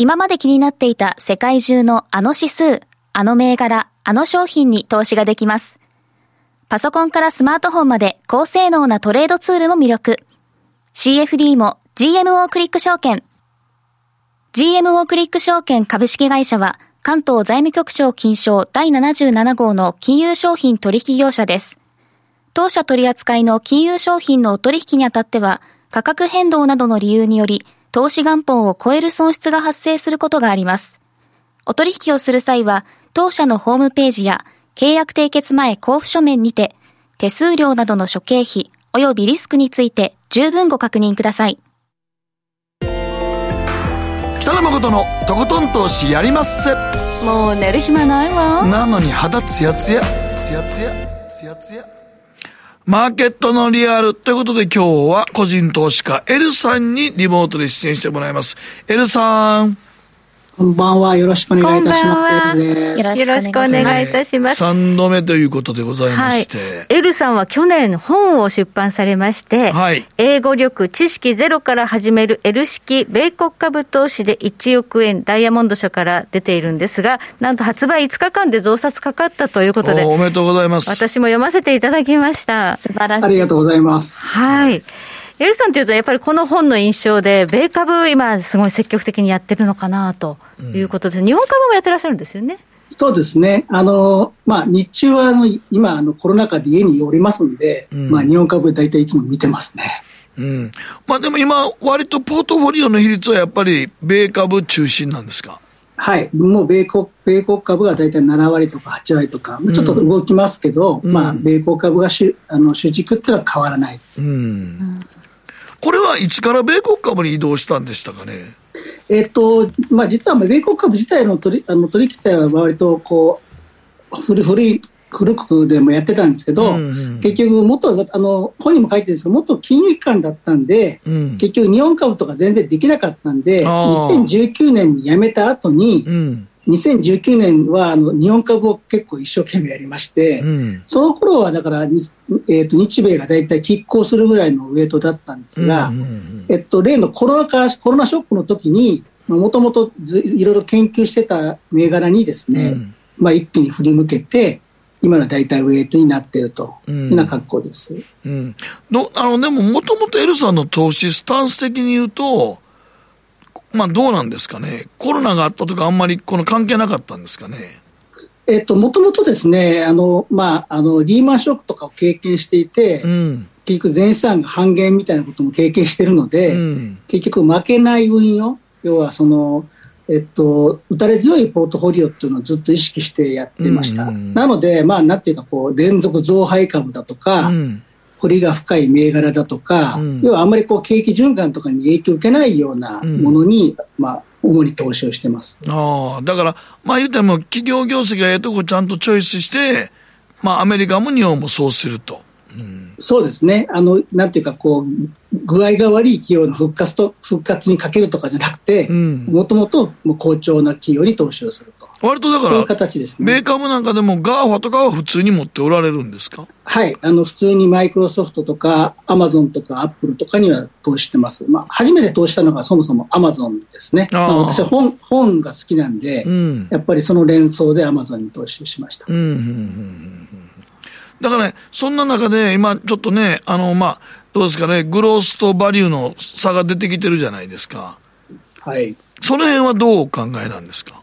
今まで気になっていた世界中のあの指数、あの銘柄、あの商品に投資ができます。パソコンからスマートフォンまで高性能なトレードツールも魅力。CFD も GMO クリック証券。GMO クリック証券株式会社は関東財務局長金賞第77号の金融商品取引業者です。当社取扱いの金融商品の取引にあたっては価格変動などの理由により投資元本を超える損失が発生することがあります。お取引をする際は、当社のホームページや契約締結前交付書面にて、手数料などの諸経費及びリスクについて十分ご確認ください。北野誠のとことん投資やりまっせ。もう寝る暇ないわなのに肌ツヤツヤ、ツヤツヤ、ツヤツヤ。マーケットのリアルということで今日は個人投資家 L さんにリモートで出演してもらいます。L さん。こんばんは。よろしくお願いいたします。こんばんはですよろしくお願いいたします。3度目ということでございまはいして。。L さんは去年本を出版されまして、はい英語力、知識ゼロから始める L 式米国株投資で1億円ダイヤモンド社から出ているんですが、なんと発売5日間で増刷かかったということで、おおめでとうございます。私も読ませていただきました。素晴らしい。ありがとうございます。はい。エルさんというと、やっぱりこの本の印象で、米株、今、すごい積極的にやってるのかなということで、日本株もやってらっしゃるんですよね。そうですね。あの、まあ、日中は、あの、今、あの、コロナ禍で家におりますんで、んまあ、日本株大体いつも見てますね。うん。まあでも今、割とポートフォリオの比率はやっぱり米株中心なんですか？はい。もう米国、米国株が大体7割とか8割とか、ちょっと動きますけど、うんまあ、米国株が主、あの、主軸っていうのは変わらないです。うん。これはいつから米国株に移動したんでしたかね？えっと、まあ、実は米国株自体の取りあの取引自体は割とこう古古い古くでもやってたんですけど、うんうん結局元あの本にも書いてるんですけど元金融機関だったんで、うん。結局日本株とか全然できなかったんであー2019年に辞めた後にうん。2019年はあの日本株を結構一生懸命やりまして、うん。その頃はだから、にえっと日米が大体拮抗するぐらいのウエイトだったんですが、うんうんえっと、例のコロナ禍、コロナショックの時に、もともといろいろ研究してた銘柄にですね、うんまあ一気に振り向けて、今の大体ウエイトになっているとういうような格好です。うん。のあの、でも、もともと L さんの投資スタンス的に言うと、まあどうなんですかね。コロナがあったとかあんまりこの関係なかったんですかね。えっと、もともとですね、あの、まあ、あの、リーマンショックとかを経験していて、うん。結局全資産が半減みたいなことも経験しているので、うん。結局負けない運用、要はその、えっと、打たれ強いポートフォリオっていうのをずっと意識してやってました。うんうんなので、まあ、なんていうか、こう、連続増配株だとか、うん。掘りが深い銘柄だとか、うん要はあんまりこう景気循環とかに影響を受けないようなものに、まあ、主に投資をしてます。ああ、だから、まあ言うても企業業績がええとこちゃんとチョイスして、まあアメリカも日本もそうすると。うん。そうですね。あの、なんていうか、こう、具合が悪い企業の復活と、復活にかけるとかじゃなくてう、ん。もともと好調な企業に投資をすると。割とだから、そういう形ですね。米株なんかでも GAFA とかは普通に持っておられるんですか？はい。あの、普通にマイクロソフトとか、アマゾンとか、アップルとかには投資してます。まあ、初めて投資したのがそもそもアマゾンですね。まあ、私は本、本が好きなんで、うん。やっぱりその連想でアマゾンに投資しました。うんうんうんうんうんだからね、そんな中で、今、ちょっとね、あの、まあ、どうですかね、グロースとバリューの差が出てきてるじゃないですか。はい。その辺はどうお考えなんですか？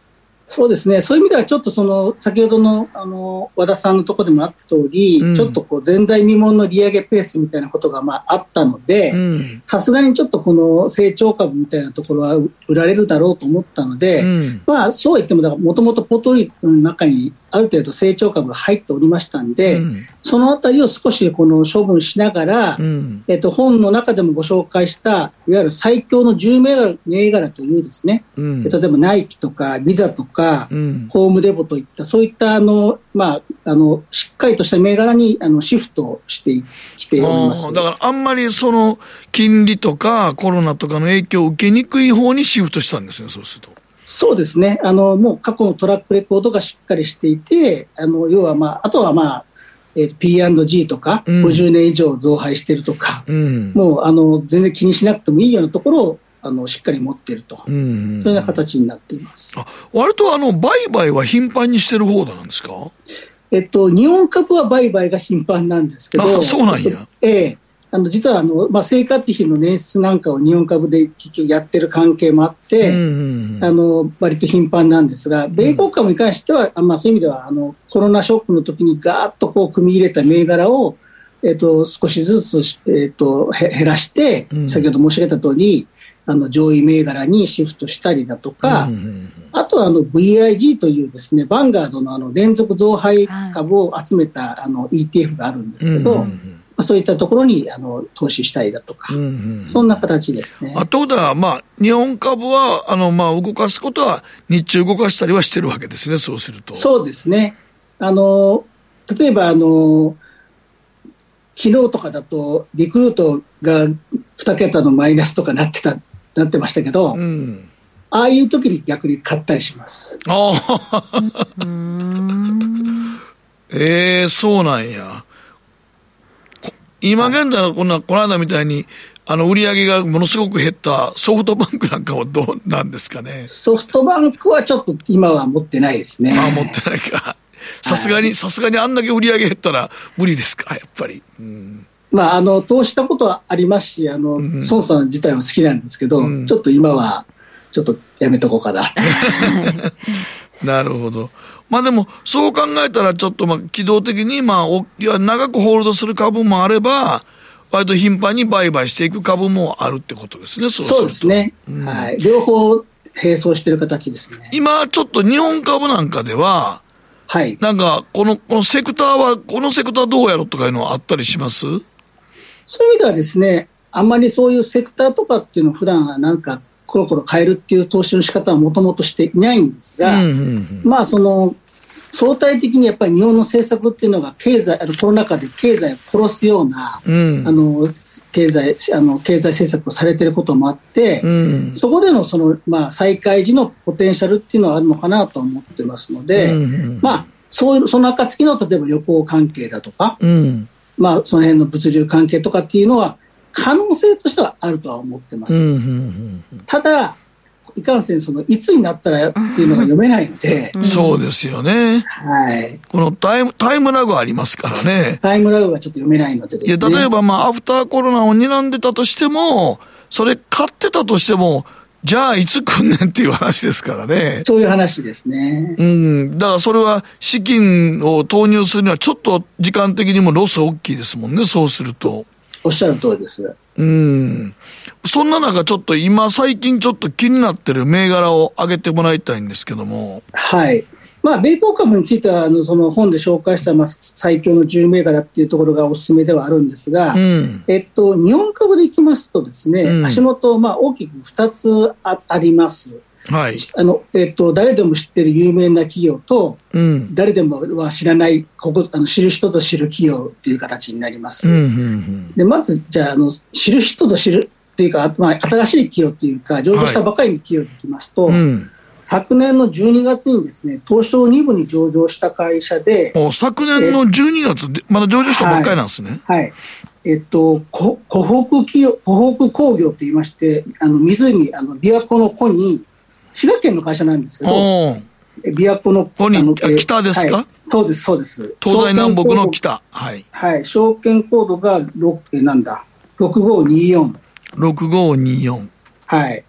そうですね。そういう意味ではちょっとその、先ほどの、あの、和田さんのところでもあった通り、うんちょっとこう、前代未聞の利上げペースみたいなことが、まあ、あったので、うん。さすがにちょっとこの成長株みたいなところは売られるだろうと思ったので、うん。まあ、そうは言っても、だから、もともとポートフォリオの中にある程度成長株が入っておりましたんで、うんそのあたりを少しこの処分しながら、うん。えっと、本の中でもご紹介した、いわゆる最強の10銘柄銘柄というですね、うん。例えばナイキとかビザとか、うん。ホームデポといった、そういったあの、まあ、あの、しっかりとした銘柄にあのシフトしてきております。だからあんまりその金利とかコロナとかの影響を受けにくい方にシフトしたんですね、そうすると。そうですね。あの、もう過去のトラックレコードがしっかりしていて、あの、要はまあ、あとはまあ、えーと P&G とか、うん50年以上増配してるとか、うん。もう、あの、全然気にしなくてもいいようなところを、あの、しっかり持っていると。うん。そういうような形になっています。あ割とあの、売買は頻繁にしてる方なんですか？えっと、日本株は売買が頻繁なんですけど、あそうなんやええあの実はあの、まあ、生活費の捻出なんかを日本株で結局やってる関係もあって、うん。あの割と頻繁なんですが、米国株に関しては、あまあ、そういう意味ではあのコロナショックの時にガーッとこう組み入れた銘柄を、えっと少しずつ、えっとへ減らして、うん。先ほど申し上げた通り、あの上位銘柄にシフトしたりだとか、うんあとはあの VIG というですね、バンガードのあの連続増配株を集めたあの ETF があるんですけど、うんまあ、そういったところにあの投資したりだとか、うんうんそんな形ですね。あということは、まあ、日本株は、あの、まあ、動かすことは、日中動かしたりはしてるわけですね、そうすると。そうですね。あの、例えばあの、昨日とかだと、リクルートが2桁のマイナスとかなってた、なってましたけど、うん。ああいう時に逆に買ったりします。ああ。ええそうなんや。こ今現在のこんな、この間みたいに、あの、売り上げがものすごく減ったソフトバンクなんかはどうなんですかね？ソフトバンクはちょっと今は持ってないですね。ああ、持ってないか。さすがに、さすがにあんだけ売り上げ減ったら無理ですか、やっぱり。うん。まあ、あの、投資したことはありますし、あの、ん孫さん自体は好きなんですけど、うんちょっと今は、ちょっとやめとこうかな。なるほど。まあでも、そう考えたら、ちょっとまあ、機動的に、まあ、おいや長くホールドする株もあれば、割と頻繁に売買していく株もあるってことですね、そうですね。うんはい。両方並走してる形ですね。今、ちょっと日本株なんかでは、はい。なんか、この、このセクターは、このセクターどうやろとかいうのはあったりします？そういう意味ではですね、あんまりそういうセクターとかっていうのを普段はなんかコロコロ変えるっていう投資の仕方はもともとしていないんですが、うんうんうん。まあその相対的にやっぱり日本の政策っていうのが経済、あのコロナ禍で経済を殺すような、うん。あの経済あの経済政策をされていることもあって、うんそこでのその、まあ、再開時のポテンシャルっていうのはあるのかなと思ってますので、うんうん。まあ、そういうその暁の例えば旅行関係だとか、うん。まあ、その辺の物流関係とかっていうのは可能性としてはあるとは思ってます。ただ、いかんせんそのいつになったらっていうのが読めないので、うんそうですよね。はい、このタイム、タイムラグありますからね。タイムラグがちょっと読めないのでいや、ですね。例えばまあ、アフターコロナを睨んでたとしても、それ買ってたとしても、じゃあいつ来んねんっていう話ですからね。そういう話ですね。うん。だからそれは資金を投入するにはちょっと時間的にもロス大きいですもんね、そうすると。おっしゃる通りです。うん。そんな中ちょっと今最近ちょっと気になってる銘柄を挙げてもらいたいんですけども。はい。まあ、米国株については、あの、その本で紹介した、まあ、最強の10銘柄っていうところがおすすめではあるんですが、うん。えっと、日本株でいきますとですね、うん足元、まあ、大きく2つああります。はい。あの、えっと、誰でも知ってる有名な企業と、うん。誰でもは知らない、ここ、あの、知る人と知る企業っていう形になります。うん。うん。で、まず、じゃあ、あの、知る人と知るっていうか、まあ、新しい企業っていうか、上場したばかりの企業でいきますと、うん。昨年の12月にですね、東証2部に上場した会社で、昨年の12月で、まだ上場したばっかりなんですね。はい。はい、えっと、湖北企業、湖北工業と言いまして、あの、湖、あの、琵琶湖の湖に、滋賀県の会社なんですけど、琵琶湖の北ですか、はい、そうです、そうです。東西南北の北。はい。はい。証券コードが6、え、なんだ、6524。6524。はい。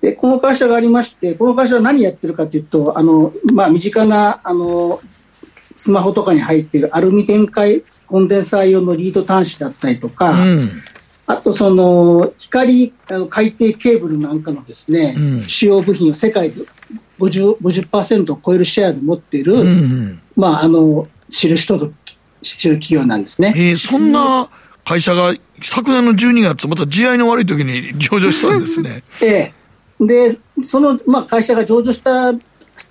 で、この会社がありまして、この会社は何やってるかというと、あの、まあ、身近な、あの、スマホとかに入っているアルミ電解コンデンサー用のリード端子だったりとか、うん、あとその光あの海底ケーブルなんかのですね、うん、主要部品を世界で 50%, 50を超えるシェアで持っている、うんうん、まあ、あの、知る人と知る企業なんですね。えー、そんな会社が昨年の12月、また地合いの悪い時に 上場したんですね。ええ。で、その、まあ、会社が上場した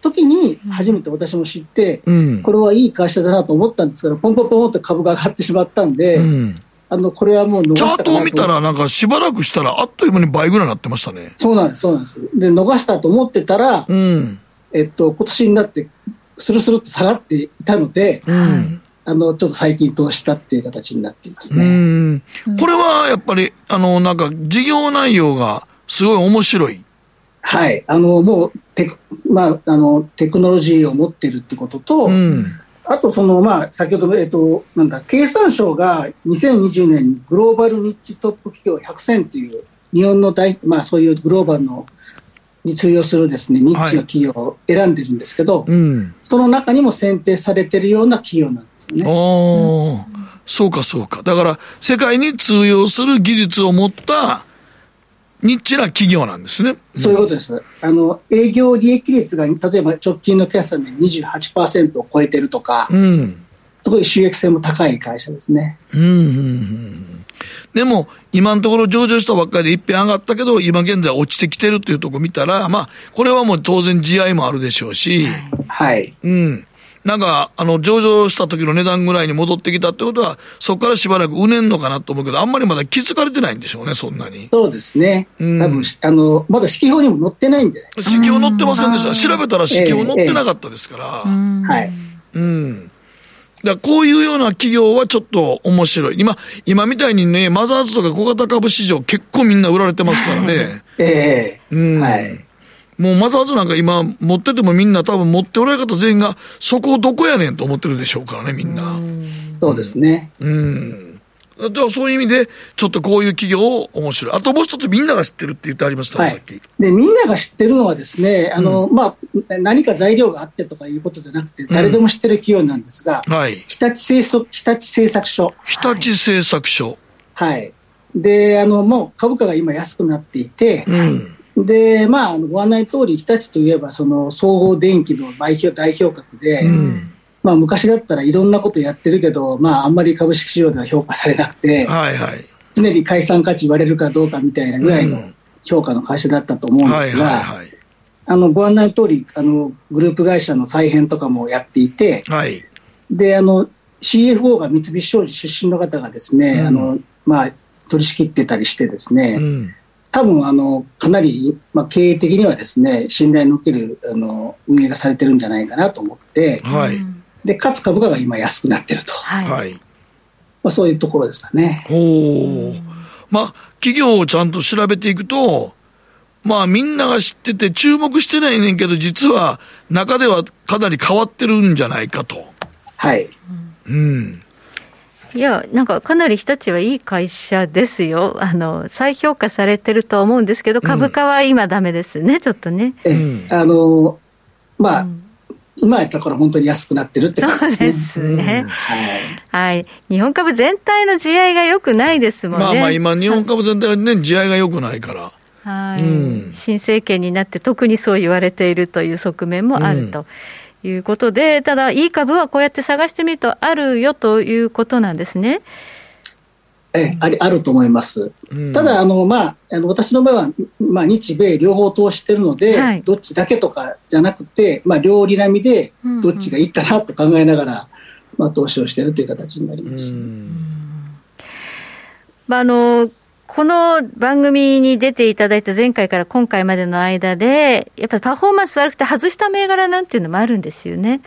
時に初めて私も知って、うん、これはいい会社だなと思ったんですけど、ポンポンポンって株が上がってしまったんで、うん、あのこれはもう逃したチャートを見たら、なんかしばらくしたら、あっという間に倍ぐらいになってましたね。そうなんです、そうなんです。で、逃したと思ってたら、うん、えっと、今年になって、スルスルと下がっていたので、うんあの、ちょっと最近投資したっていう形になっていますね。これはやっぱり、あの、なんか事業内容がすごい面白い。はい。あの、もう、テまあ、あの、テクノロジーを持ってるってことと、うん、あと、その、まあ、先ほど、えっと、なんだ、経産省が2020年にグローバルニッチトップ企業100選という、日本の大、まあ、そういうグローバルのに通用するですね、ニッチの企業を選んでるんですけど、はいうん、その中にも選定されてるような企業なんですよね。おそうかそうか。だから、世界に通用する技術を持ったニッチな企業なんですね。そういうことです。あの、営業利益率が、例えば直近の決算で28%を超えてるとか、うん、すごい収益性も高い会社ですね。うんうんうんでも、今のところ上場したばっかりで一遍上がったけど、今現在落ちてきてるっていうところ見たら、まあ、これはもう当然地合いもあるでしょうし、はい。うん。なんか、あの、上場した時の値段ぐらいに戻ってきたってことは、そこからしばらくうねんのかなと思うけど、あんまりまだ気づかれてないんでしょうね、そんなに。そうですね。うん、多分、あの、まだ指揮法にも載ってないんじゃない指揮法載ってませんでした。調べたら指揮法載ってなかったですから。えー、はい。うん。だこういうような企業はちょっと面白い。今、今みたいにね、マザーズとか小型株市場結構みんな売られてますからね。ええー、うん。はい。もうマザーズなんか今持っててもみんな多分持っておられる方全員がそこどこやねんと思ってるでしょうからね、みんな。そうですね。うん。だからそういう意味で、ちょっとこういう企業面白い。あともう一つみんなが知ってるって言ってありましたね、はい、さっき。で、みんなが知ってるのはですね、あの、うん、まあ、何か材料があってとかいうことじゃなくて、誰でも知ってる企業なんですが、うん、はい。日立製作、日立製作所。日立製作所。はい。で、あの、もう株価が今安くなっていて、うんで、まあ、ご案内通り、日立といえば、その総合電機の代表代表格で、うん、まあ、昔だったらいろんなことやってるけど、まあ、あんまり株式市場では評価されなくて、はいはい、常に解散価値言われるかどうかみたいなぐらいの評価の会社だったと思うんですが、あの、ご案内通り、あの、グループ会社の再編とかもやっていて、はい、で、あの、CFO が三菱商事出身の方がですね、うん、あの、まあ、取り仕切ってたりしてですね、うん多分あのかなり、まあ、経営的にはですね信頼のおけるあの運営がされてるんじゃないかなと思って、はい、でかつ株価が今安くなってると、はい、まあ、そういうところですかね。おまあ、企業をちゃんと調べていくと、まあみんなが知ってて注目してないねんけど、実は中ではかなり変わってるんじゃないかと。はい。うん。いや、なんかかなり日立はいい会社ですよ。あの、再評価されてると思うんですけど、株価は今ダメですね、うん、ちょっとね。え、あの、まあ、うん今やったから本当に安くなってるって感じですね。そうですね、うん、はい。はい。日本株全体の地合いが良くないですもんね。まあまあ今、日本株全体がね、地合いが良くないから。はい、うん、新政権になって特にそう言われているという側面もあると。いうことで、ただ、いい株はこうやって探してみるとあるよということなんですね。えありあると思います。うん、ただあの、まあ、あの私の場合は、まあ、日米両方投してるので、はい、どっちだけとかじゃなくて、まあ、両利並みでどっちがいいかなと考えながら、うんうん、まあ、投資をしているという形になります。まあ、あのこの番組に出ていただいた前回から今回までの間で、やっぱりパフォーマンス悪くて外した銘柄なんていうのもあるんですよね。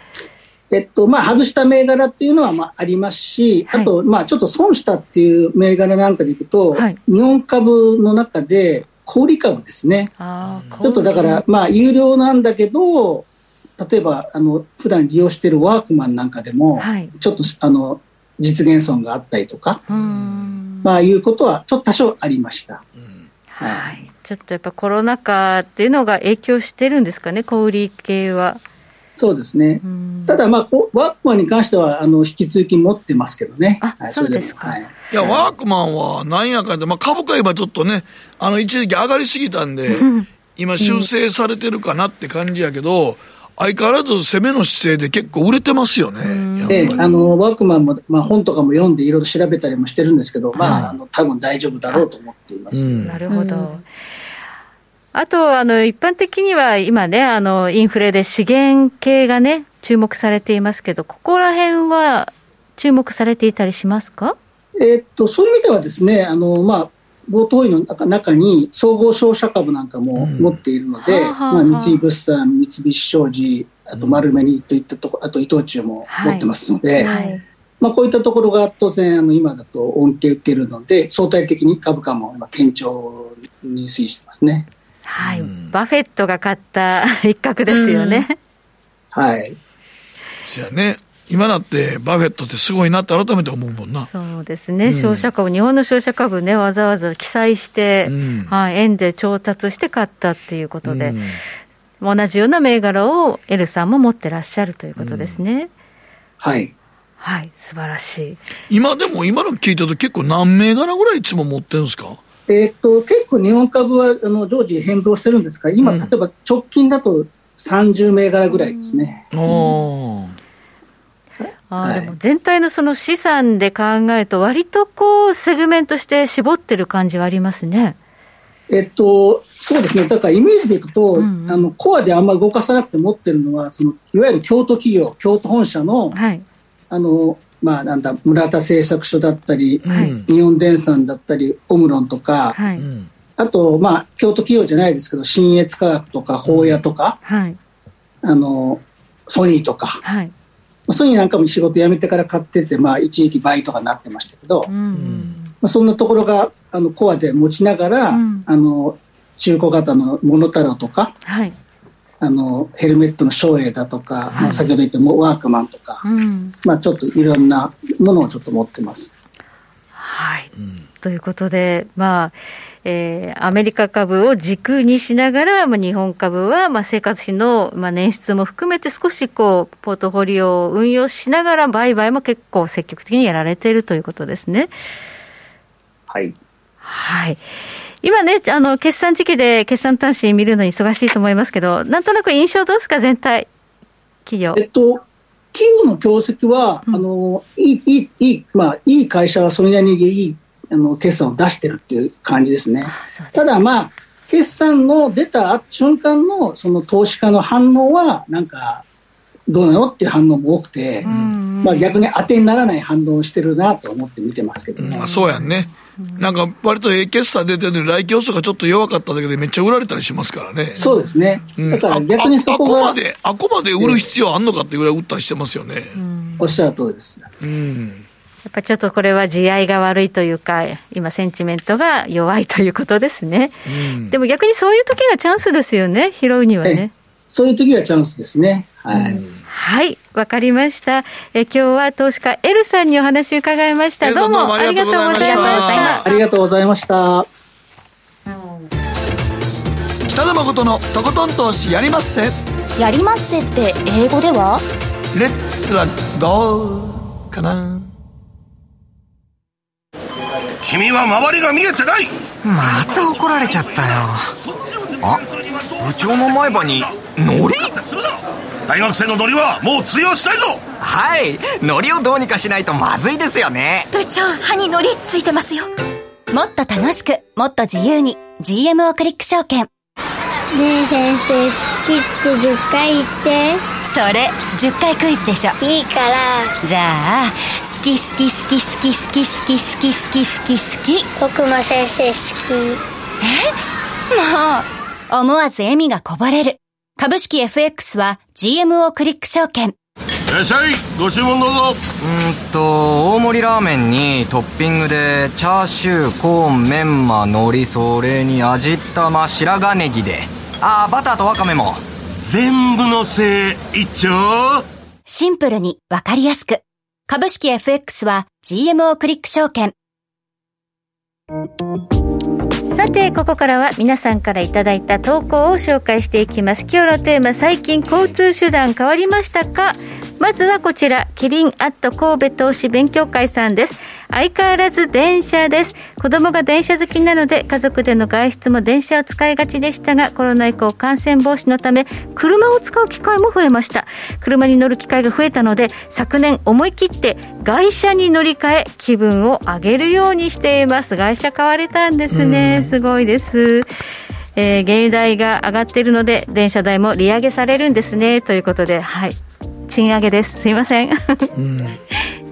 えっと、まあ、外した銘柄っていうのは、まあ、ありますし、はい、あと、まあ、ちょっと損したっていう銘柄なんかでいくと、はい、日本株の中で、小売株ですね。ちょっとだから、まあ、有料なんだけど、例えば、あの、普段利用しているワークマンなんかでも、はい、ちょっと、あの、実現損があったりとか、まあ、いうことは、ちょっと多少ありました。はい。ちょっとやっぱコロナ禍っていうのが影響してるんですかね、小売系は。そうですね。ただ、まあ、ワークマンに関しては、あの、引き続き持ってますけどね。あ、はい、そうですか。はい、いや、ワークマンは、なんやかんで、まあ、株価今ちょっとね、あの、一時期上がりすぎたんで、今修正されてるかなって感じやけど、相変わらず攻めの姿勢で結構売れてますよね。ええ、あの、ワークマンも、まあ、本とかも読んでいろいろ調べたりもしてるんですけど、まあ、あの、多分大丈夫だろうと思っています。なるほど。あと、あの、一般的には今ね、あの、インフレで資源系がね、注目されていますけど、ここら辺は注目されていたりしますか？えっと、そういう意味ではですね、あの、まあ、冒頭の中に総合商社株なんかも持っているので、うん、まあ、三井物産、三菱商事、あと丸紅といったところ、あと伊藤忠も持ってますので、はいはい、まあ、こういったところが当然あの今だと恩恵を受けるので、相対的に株価も今堅調に推移してますね。はい、バフェットが買った一角ですよね。はい。じゃあね。今だってバフェットってすごいなって改めて思うもんな。そうですね。うん、商社株、日本の商社株ね、わざわざ記載して、うん、はい、円で調達して買ったっていうことで、うん、同じような銘柄をエルさんも持ってらっしゃるということですね。はい。はい、素晴らしい。今でも、今の聞いたと結構何銘柄ぐらいいつも持ってるんですか？えっと、結構日本株はあの常時変動してるんですが、今、例えば直近だと30銘柄ぐらいですね。うん、あはい、でも全体のその資産で考えると、割とこう、セグメントして絞ってる感じはありますね。えっと、そうですね、だからイメージでいくと、うんうん、あのコアであんまり動かさなくて持ってるのは、そのいわゆる京都企業、京都本社の、はい、あのまあ、なんだ村田製作所だったり、はい、日本電産だったり、オムロンとか、はい、あと、まあ、京都企業じゃないですけど、信越科学とか、宝屋とか、はい、あのソニーとか、はい、ソニーなんかも仕事辞めてから買ってて、まあ、一時期倍とかなってましたけど、うん、まあ、そんなところがあのコアで持ちながら、うん、あの中古型のモノタロとか、はい、あのヘルメットの照英だとか、はい、まあ、先ほど言ったワークマンとか、うん、まあ、ちょっといろんなものをちょっと持ってます。はい、うん、ということで、まあえー、アメリカ株を軸にしながら、まあ、日本株は、まあ、生活費の、まあ、捻出も含めて少しこうポートフォリオを運用しながら売買も結構積極的にやられているということですね。はい。はい。今ね、あの、決算時期で決算端子見るのに忙しいと思いますけど、なんとなく印象どうですか、全体、企業？えっと、企業の業績は、うん、あの、いい、いい、いい、まあ、いい会社はそれなりにいい、あの、決算を出してるっていう感じですね。すただまあ、決算の出た瞬間の、その投資家の反応は、なんか、どうなのっていう反応も多くて、まあ逆に当てにならない反応をしてるなと思って見てますけどね。うん、そうやんね。なんか割とええ決算出てるのに、来競争がちょっと弱かっただけでめっちゃ売られたりしますからね。そうですね。だから逆にそこが。あこまで、あこまで売る必要あんのかっていうぐらい売ったりしてますよね。おっしゃる通りです。うん。やっぱちょっとこれは地合いが悪いというか、今、センチメントが弱いということですね。うん、でも逆にそういう時がチャンスですよね、拾うにはね。そういう時がチャンスですね。はい。うんはい、わかりました。え今日は投資家 L さんにお話を伺いました。どうもありがとうございました。ありがとうございました。北野誠のとことん投資やりまっせ。やりまっせって英語では？レッツラゴーかな。君は周りが見えてない。また怒られちゃったよ。あ部長の前歯にノリ大学生のノリはもう通用したいぞ。はい。ノリをどうにかしないとまずいですよね。部長歯にノリついてますよ。もっと楽しくもっと自由に GMO クリック証券。ねえ先生好きって10回言って。それ10回クイズでしょ。いいから。じゃあ好き好き好き好き好き好き好き好き好き好き僕も先生好き。え？もう思わず笑みがこぼれる。株式 FX は GMO クリック証券。いらっしゃい。ご注文どうぞ。うんと大盛りラーメンにトッピングでチャーシューコーンメンマ海苔それに味玉白髪ネギで。ああバターとワカメも。全部のせい。一丁。シンプルにわかりやすく株式 FX は GMO クリック証券。さてここからは皆さんからいただいた投稿を紹介していきます。今日のテーマ最近交通手段変わりましたか？まずはこちらキリンアット神戸投資勉強会さんです相変わらず電車です。子供が電車好きなので、家族での外出も電車を使いがちでしたが、コロナ以降感染防止のため、車を使う機会も増えました。車に乗る機会が増えたので、昨年思い切って外車に乗り換え、気分を上げるようにしています。外車買われたんですね。すごいです。えー、原油代が上がっているので、電車代も利上げされるんですね。ということで、はい。賃上げです。すいません。うん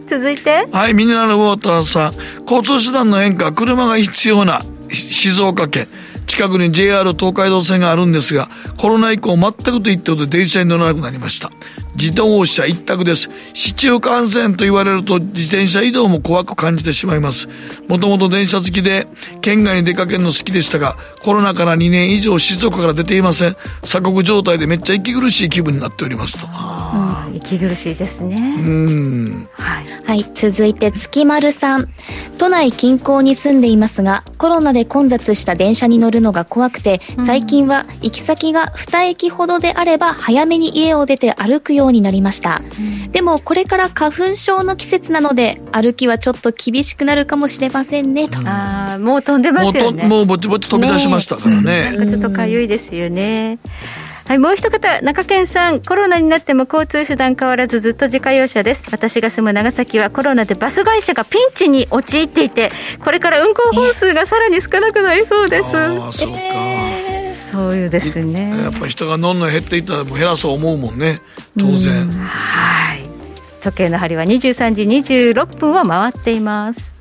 続いてはいミネラルウォーターさん交通手段の変化車が必要な静岡県近くに JR 東海道線があるんですが、コロナ以降全くと言ってほど電車に乗らなくなりました。自動車一択です。市中感染と言われると自転車移動も怖く感じてしまいます。もともと電車好きで、県外に出かけるの好きでしたが、コロナから2年以上静岡から出ていません。鎖国状態でめっちゃ息苦しい気分になっておりますと。うん、息苦しいですね。うん。はい。はい、続いて月丸さん。都内近郊に住んでいますが、コロナで混雑した電車に乗るるのが怖くて、最近は行き先が2駅ほどであれば早めに家を出て歩くようになりました。でもこれから花粉症の季節なので、歩きはちょっと厳しくなるかもしれませんね、と。ああ、もう飛んでますよね。もうぼちぼち飛び出しましたからね。ねなんかちょっとかゆいですよね。はい、もう一方、中堅さん、コロナになっても交通手段変わらずずっと自家用車です。私が住む長崎はコロナでバス会社がピンチに陥っていて、これから運行本数がさらに少なくなりそうです。ああ、そうか。そういうですね。やっぱ人がどんどん減っていったらもう減らそう思うもんね。当然。はい。時計の針は23時26分を回っています。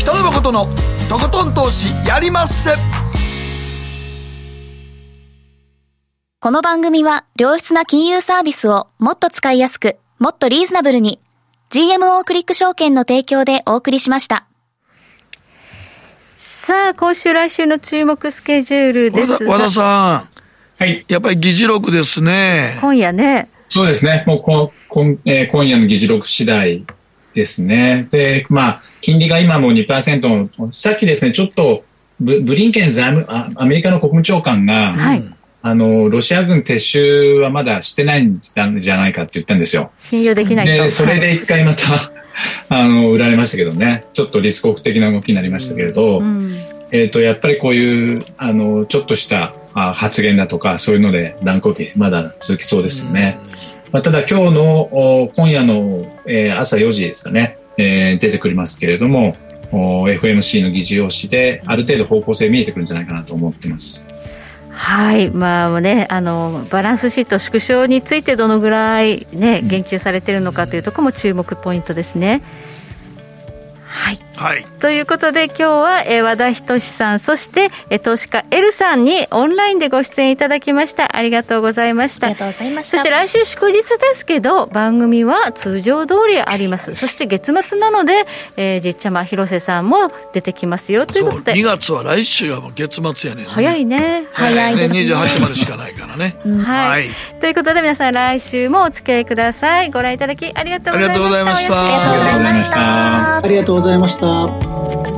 北野誠のとことん投資やりまっせこの番組は良質な金融サービスをもっと使いやすく、もっとリーズナブルに GMO クリック証券の提供でお送りしました。さあ、今週来週の注目スケジュールです和田さん。はい。やっぱり議事録ですね。今夜ね。そうですね。もうこ、こんえー、今夜の議事録次第ですね。で、まあ、金利が今も2%、さっきですね、ちょっとブブリンケン財務アメリカの国務長官が、はい、あの、ロシア軍撤収はまだしてないんじゃないかって言ったんですよ。信用できないで、それで一回また、あの、売られましたけどね、ちょっとリスクオフ的な動きになりましたけれど、うん、えっ、と、やっぱりこういう、あの、ちょっとした発言だとか、そういうので乱高下、まだ続きそうですよね。うん。まあ、ただ今日の今夜の、えー、朝4時ですかね、えー、出てくりますけれども FMC の議事要旨である程度方向性見えてくるんじゃないかなと思ってます。はい、まあね、あのバランスシート縮小についてどのぐらい、ね、言及されているのかというところも注目ポイントですね。はい、はい、ということで今日は、えー、和田仁さんそして、えー、投資家 L さんにオンラインでご出演いただきました。ありがとうございました。ありがとうございました。そして来週祝日ですけど番組は通常通りあります。そして月末なので、えー、じっちゃま広瀬さんも出てきますよ。ということで。2月は来週は月末やね早いね。早いですね。ね28までしかないからね、うん、はい、はい、ということで皆さん来週もお付き合いください。ご覧いただきありがとうございました。ありがとうございました。ありがとうございました up.